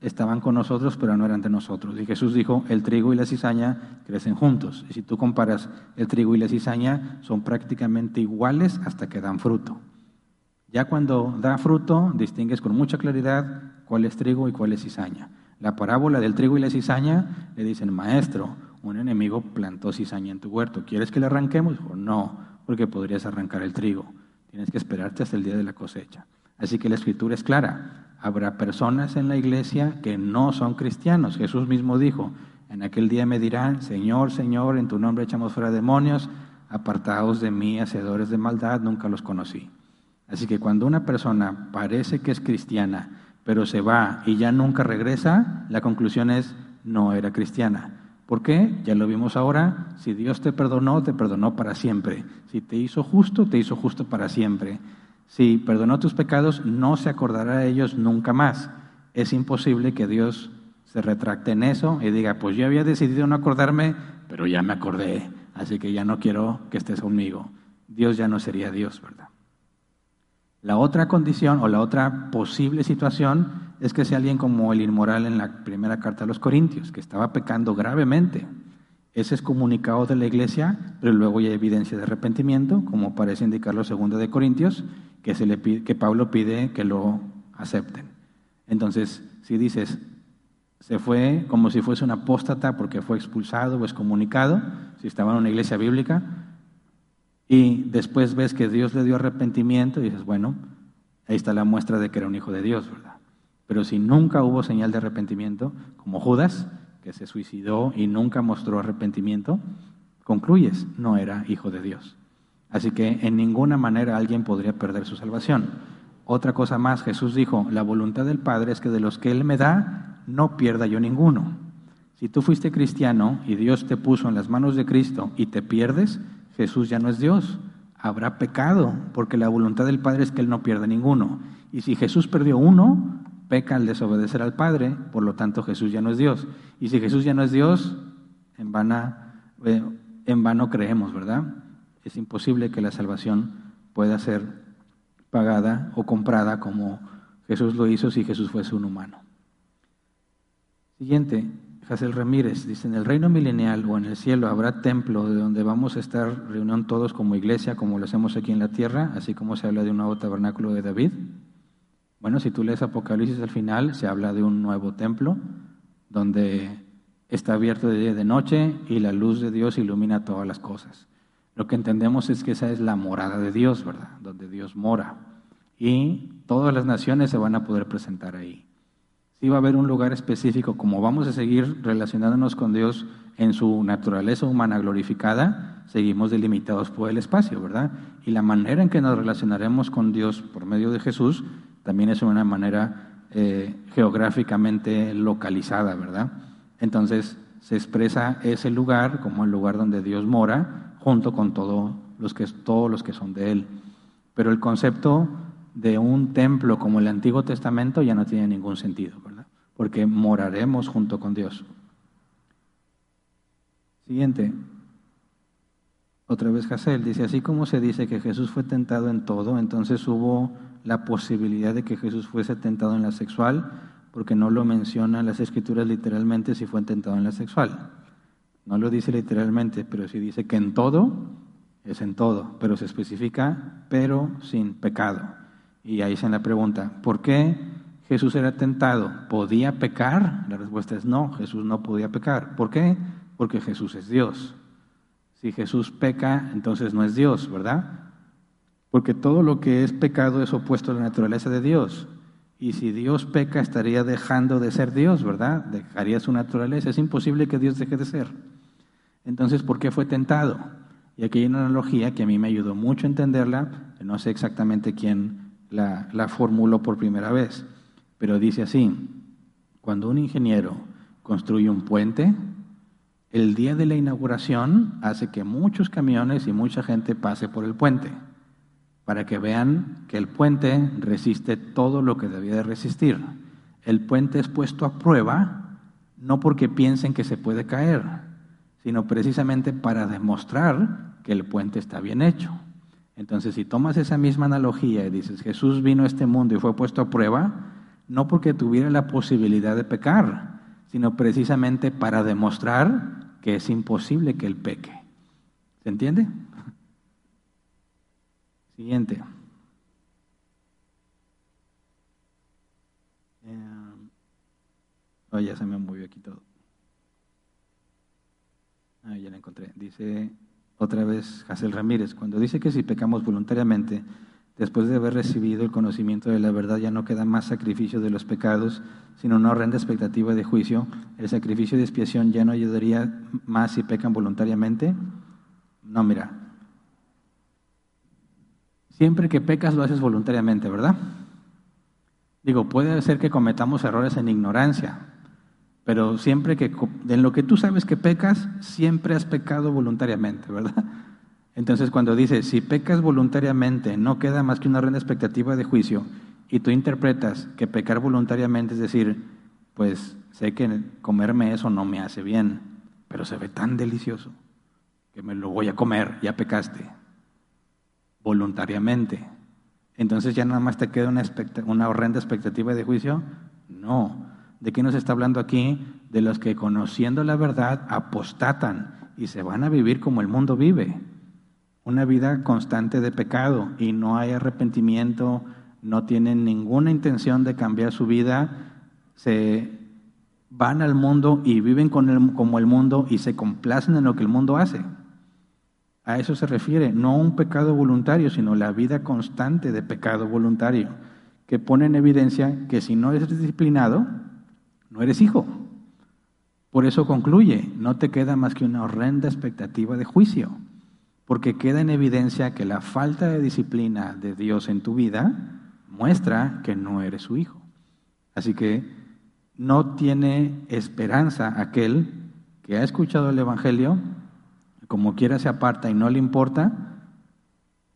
estaban con nosotros pero no eran de nosotros. Y Jesús dijo, el trigo y la cizaña crecen juntos. Y si tú comparas el trigo y la cizaña, son prácticamente iguales hasta que dan fruto. Ya cuando da fruto, distingues con mucha claridad cuál es trigo y cuál es cizaña. La parábola del trigo y la cizaña le dicen, maestro, un enemigo plantó cizaña en tu huerto, ¿quieres que le arranquemos? no, porque podrías arrancar el trigo. Tienes que esperarte hasta el día de la cosecha. Así que la escritura es clara. Habrá personas en la iglesia que no son cristianos. Jesús mismo dijo, en aquel día me dirán, Señor, Señor, en tu nombre echamos fuera demonios, apartados de mí, hacedores de maldad, nunca los conocí. Así que cuando una persona parece que es cristiana, pero se va y ya nunca regresa, la conclusión es no era cristiana. ¿Por qué? Ya lo vimos ahora. Si Dios te perdonó, te perdonó para siempre. Si te hizo justo, te hizo justo para siempre. Si perdonó tus pecados, no se acordará de ellos nunca más. Es imposible que Dios se retracte en eso y diga, pues yo había decidido no acordarme, pero ya me acordé, así que ya no quiero que estés conmigo. Dios ya no sería Dios, ¿verdad? La otra condición o la otra posible situación es que sea alguien como el inmoral en la primera carta a los Corintios, que estaba pecando gravemente. Es comunicado de la iglesia, pero luego hay evidencia de arrepentimiento, como parece indicar los segundos de Corintios, que, se le que Pablo pide que lo acepten. Entonces, si dices, se fue como si fuese un apóstata porque fue expulsado o excomunicado, si estaba en una iglesia bíblica, y después ves que Dios le dio arrepentimiento y dices, bueno, ahí está la muestra de que era un hijo de Dios, ¿verdad? Pero si nunca hubo señal de arrepentimiento, como Judas, que se suicidó y nunca mostró arrepentimiento, concluyes, no era hijo de Dios. Así que en ninguna manera alguien podría perder su salvación. Otra cosa más, Jesús dijo, la voluntad del Padre es que de los que Él me da, no pierda yo ninguno. Si tú fuiste cristiano y Dios te puso en las manos de Cristo y te pierdes, Jesús ya no es Dios. Habrá pecado, porque la voluntad del Padre es que Él no pierda ninguno. Y si Jesús perdió uno, peca al desobedecer al Padre, por lo tanto Jesús ya no es Dios. Y si Jesús ya no es Dios, en, eh, en vano creemos, ¿verdad? Es imposible que la salvación pueda ser pagada o comprada como Jesús lo hizo si Jesús fuese un humano. Siguiente, Hazel Ramírez dice, en el reino milenial o en el cielo habrá templo de donde vamos a estar reunión todos como iglesia, como lo hacemos aquí en la tierra, así como se habla de un nuevo tabernáculo de David. Bueno, si tú lees Apocalipsis al final, se habla de un nuevo templo donde está abierto de día y de noche y la luz de Dios ilumina todas las cosas. Lo que entendemos es que esa es la morada de Dios, ¿verdad? Donde Dios mora. Y todas las naciones se van a poder presentar ahí sí va a haber un lugar específico, como vamos a seguir relacionándonos con Dios en su naturaleza humana glorificada, seguimos delimitados por el espacio, ¿verdad? Y la manera en que nos relacionaremos con Dios por medio de Jesús también es una manera eh, geográficamente localizada, ¿verdad? Entonces se expresa ese lugar como el lugar donde Dios mora, junto con todos los que, todos los que son de Él. Pero el concepto de un templo como el Antiguo Testamento ya no tiene ningún sentido, ¿verdad? Porque moraremos junto con Dios. Siguiente. Otra vez Hazel dice, así como se dice que Jesús fue tentado en todo, entonces hubo la posibilidad de que Jesús fuese tentado en la sexual, porque no lo mencionan las escrituras literalmente si fue tentado en la sexual. No lo dice literalmente, pero sí dice que en todo es en todo, pero se especifica, pero sin pecado. Y ahí se la pregunta, ¿por qué Jesús era tentado. ¿Podía pecar? La respuesta es no, Jesús no podía pecar. ¿Por qué? Porque Jesús es Dios. Si Jesús peca, entonces no es Dios, ¿verdad? Porque todo lo que es pecado es opuesto a la naturaleza de Dios. Y si Dios peca, estaría dejando de ser Dios, ¿verdad? Dejaría su naturaleza. Es imposible que Dios deje de ser. Entonces, ¿por qué fue tentado? Y aquí hay una analogía que a mí me ayudó mucho a entenderla. No sé exactamente quién la, la formuló por primera vez, pero dice así, cuando un ingeniero construye un puente, el día de la inauguración hace que muchos camiones y mucha gente pase por el puente para que vean que el puente resiste todo lo que debía de resistir. El puente es puesto a prueba no porque piensen que se puede caer, sino precisamente para demostrar que el puente está bien hecho. Entonces, si tomas esa misma analogía y dices, Jesús vino a este mundo y fue puesto a prueba, no porque tuviera la posibilidad de pecar, sino precisamente para demostrar que es imposible que él peque. ¿Se entiende? Siguiente. oh, ya se me movió aquí todo. Ah, ya la encontré. Dice otra vez Hazel Ramírez, cuando dice que si pecamos voluntariamente, después de haber recibido el conocimiento de la verdad, ya no queda más sacrificio de los pecados, sino una horrenda expectativa de juicio, el sacrificio de expiación ya no ayudaría más si pecan voluntariamente. No, mira, Siempre que pecas lo haces voluntariamente, ¿verdad? Digo, puede ser que cometamos errores en ignorancia, pero siempre que en lo que tú sabes que pecas, siempre has pecado voluntariamente, ¿verdad? Entonces cuando dice, si pecas voluntariamente, no queda más que una reina expectativa de juicio, y tú interpretas que pecar voluntariamente es decir, pues sé que comerme eso no me hace bien, pero se ve tan delicioso que me lo voy a comer, ya pecaste voluntariamente. Entonces ya nada más te queda una, horrenda expectativa de juicio. No. ¿De qué nos está hablando aquí? De los que conociendo la verdad apostatan y se van a vivir como el mundo vive. Una vida constante de pecado y no hay arrepentimiento, no tienen ninguna intención de cambiar su vida, se van al mundo y viven con el, como el mundo y se complacen en lo que el mundo hace. A eso se refiere, no un pecado voluntario, sino la vida constante de pecado voluntario, que pone en evidencia que si no eres disciplinado, no eres hijo. Por eso concluye, no te queda más que una horrenda expectativa de juicio, porque queda en evidencia que la falta de disciplina de Dios en tu vida muestra que no eres su hijo. Así que no tiene esperanza aquel que ha escuchado el Evangelio como quiera se aparta y no le importa,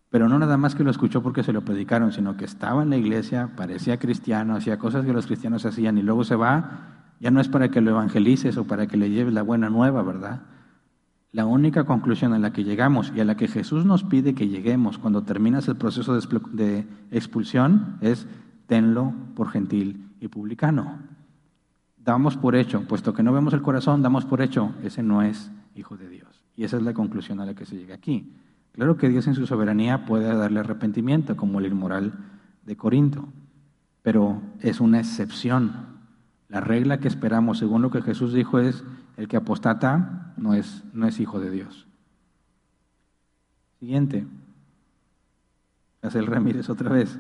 pero no nada más que lo escuchó porque se lo predicaron, sino que estaba en la iglesia, parecía cristiano, hacía cosas que los cristianos hacían y luego se va, ya no es para que lo evangelices o para que le lleves la buena nueva, ¿verdad? La única conclusión a la que llegamos y a la que Jesús nos pide que lleguemos cuando terminas el proceso de expulsión es tenlo por gentil y publicano. Damos por hecho, puesto que no vemos el corazón, damos por hecho, ese no es hijo de Dios. Y esa es la conclusión a la que se llega aquí. Claro que Dios en su soberanía puede darle arrepentimiento, como el inmoral de Corinto, pero es una excepción. La regla que esperamos, según lo que Jesús dijo, es el que apostata no es, no es hijo de Dios. Siguiente. el Ramírez otra vez.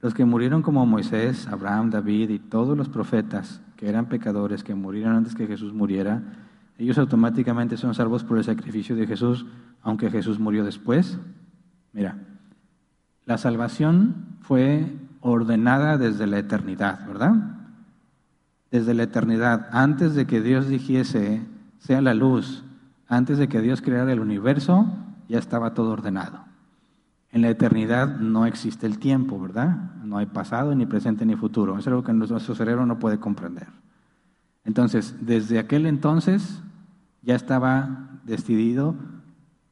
Los que murieron como Moisés, Abraham, David y todos los profetas que eran pecadores, que murieron antes que Jesús muriera, ellos automáticamente son salvos por el sacrificio de Jesús, aunque Jesús murió después. Mira, la salvación fue ordenada desde la eternidad, ¿verdad? Desde la eternidad, antes de que Dios dijese, sea la luz, antes de que Dios creara el universo, ya estaba todo ordenado. En la eternidad no existe el tiempo, ¿verdad? No hay pasado, ni presente, ni futuro. Es algo que nuestro cerebro no puede comprender. Entonces, desde aquel entonces ya estaba decidido,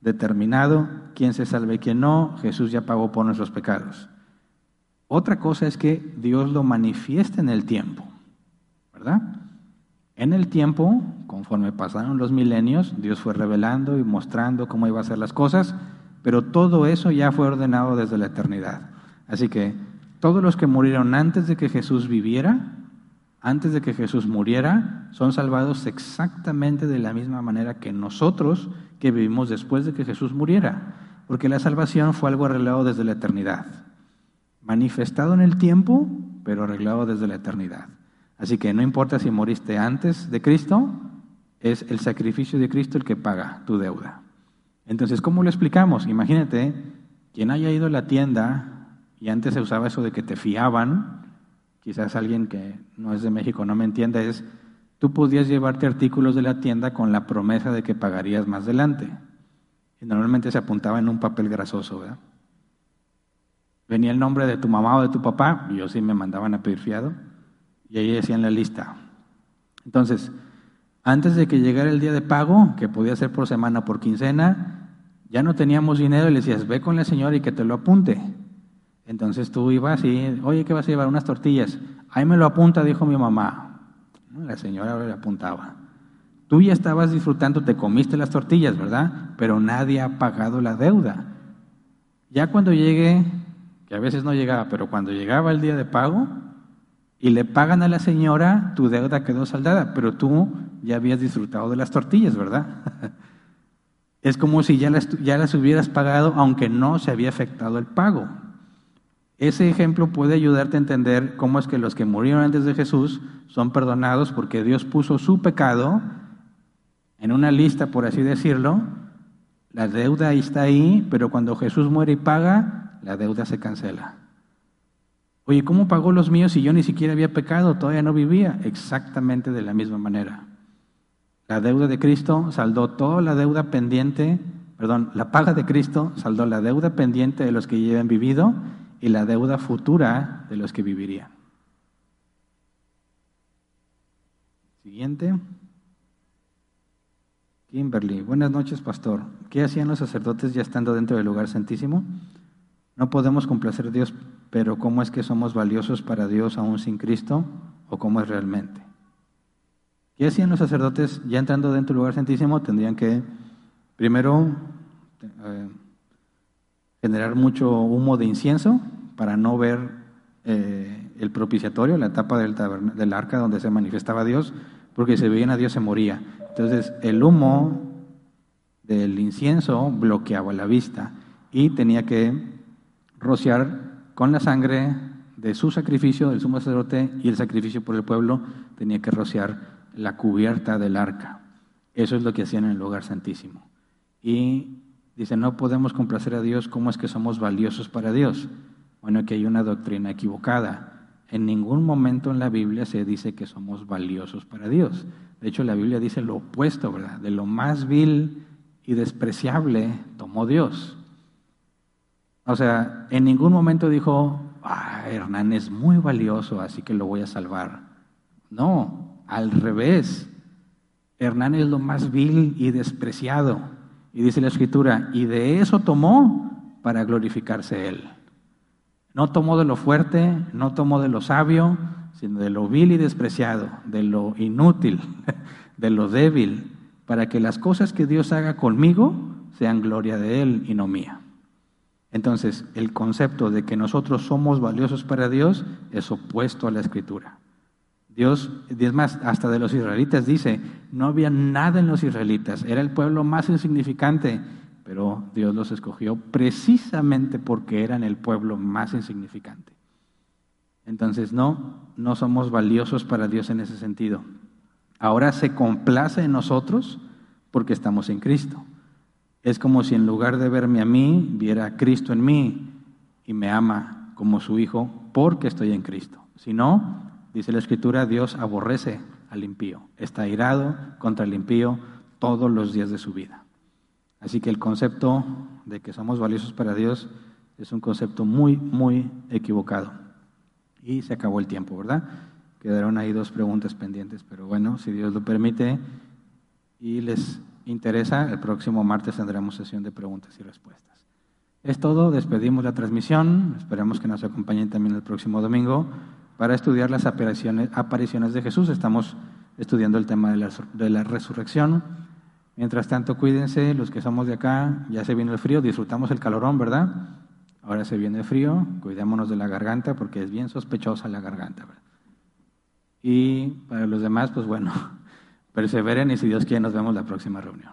determinado, quién se salve y quién no, Jesús ya pagó por nuestros pecados. Otra cosa es que Dios lo manifiesta en el tiempo, ¿verdad? En el tiempo, conforme pasaron los milenios, Dios fue revelando y mostrando cómo iba a ser las cosas, pero todo eso ya fue ordenado desde la eternidad. Así que todos los que murieron antes de que Jesús viviera, antes de que Jesús muriera, son salvados exactamente de la misma manera que nosotros que vivimos después de que Jesús muriera, porque la salvación fue algo arreglado desde la eternidad, manifestado en el tiempo, pero arreglado desde la eternidad. Así que no importa si moriste antes de Cristo, es el sacrificio de Cristo el que paga tu deuda. Entonces, ¿cómo lo explicamos? Imagínate, quien haya ido a la tienda y antes se usaba eso de que te fiaban, quizás alguien que no es de México no me entienda, es tú podías llevarte artículos de la tienda con la promesa de que pagarías más adelante. Y normalmente se apuntaba en un papel grasoso, ¿verdad? Venía el nombre de tu mamá o de tu papá, y yo sí me mandaban a pedir fiado, y ahí decían la lista. Entonces, antes de que llegara el día de pago, que podía ser por semana o por quincena, ya no teníamos dinero y le decías, ve con la señora y que te lo apunte. Entonces tú ibas y, oye, ¿qué vas a llevar? Unas tortillas. Ahí me lo apunta, dijo mi mamá. La señora le apuntaba. Tú ya estabas disfrutando, te comiste las tortillas, ¿verdad? Pero nadie ha pagado la deuda. Ya cuando llegue, que a veces no llegaba, pero cuando llegaba el día de pago y le pagan a la señora, tu deuda quedó saldada, pero tú ya habías disfrutado de las tortillas, ¿verdad? es como si ya las, ya las hubieras pagado aunque no se había afectado el pago. Ese ejemplo puede ayudarte a entender cómo es que los que murieron antes de Jesús son perdonados porque Dios puso su pecado en una lista, por así decirlo. La deuda está ahí, pero cuando Jesús muere y paga, la deuda se cancela. Oye, ¿cómo pagó los míos si yo ni siquiera había pecado, todavía no vivía? Exactamente de la misma manera. La deuda de Cristo saldó toda la deuda pendiente, perdón, la paga de Cristo saldó la deuda pendiente de los que ya han vivido y la deuda futura de los que vivirían. Siguiente. Kimberly, buenas noches, pastor. ¿Qué hacían los sacerdotes ya estando dentro del lugar santísimo? No podemos complacer a Dios, pero ¿cómo es que somos valiosos para Dios aún sin Cristo? ¿O cómo es realmente? ¿Qué hacían los sacerdotes ya entrando dentro del lugar santísimo? Tendrían que, primero, eh, generar mucho humo de incienso para no ver eh, el propiciatorio, la etapa del, del arca donde se manifestaba Dios, porque si veían a Dios se moría. Entonces el humo del incienso bloqueaba la vista y tenía que rociar con la sangre de su sacrificio, del sumo sacerdote y el sacrificio por el pueblo, tenía que rociar la cubierta del arca. Eso es lo que hacían en el lugar santísimo. Y Dice, no podemos complacer a Dios, ¿cómo es que somos valiosos para Dios? Bueno, que hay una doctrina equivocada. En ningún momento en la Biblia se dice que somos valiosos para Dios. De hecho, la Biblia dice lo opuesto, ¿verdad? De lo más vil y despreciable tomó Dios. O sea, en ningún momento dijo, ah, Hernán es muy valioso, así que lo voy a salvar. No, al revés. Hernán es lo más vil y despreciado. Y dice la escritura, y de eso tomó para glorificarse él. No tomó de lo fuerte, no tomó de lo sabio, sino de lo vil y despreciado, de lo inútil, de lo débil, para que las cosas que Dios haga conmigo sean gloria de Él y no mía. Entonces, el concepto de que nosotros somos valiosos para Dios es opuesto a la escritura. Dios, es más, hasta de los israelitas dice, no había nada en los israelitas, era el pueblo más insignificante, pero Dios los escogió precisamente porque eran el pueblo más insignificante. Entonces, no, no somos valiosos para Dios en ese sentido. Ahora se complace en nosotros porque estamos en Cristo. Es como si en lugar de verme a mí, viera a Cristo en mí y me ama como su Hijo porque estoy en Cristo. Si no, Dice la Escritura, Dios aborrece al impío, está irado contra el impío todos los días de su vida. Así que el concepto de que somos valiosos para Dios es un concepto muy, muy equivocado. Y se acabó el tiempo, ¿verdad? Quedaron ahí dos preguntas pendientes, pero bueno, si Dios lo permite y les interesa, el próximo martes tendremos sesión de preguntas y respuestas. Es todo, despedimos la transmisión, esperamos que nos acompañen también el próximo domingo para estudiar las apariciones, apariciones de Jesús. Estamos estudiando el tema de la, de la, resurrección. Mientras tanto, cuídense, los que somos de acá, ya se vino el frío, disfrutamos el calorón, ¿verdad? Ahora se viene frío, cuidémonos de la garganta porque es bien sospechosa la garganta. Y para los demás, pues bueno, perseveren y si Dios quiere nos vemos la próxima reunión.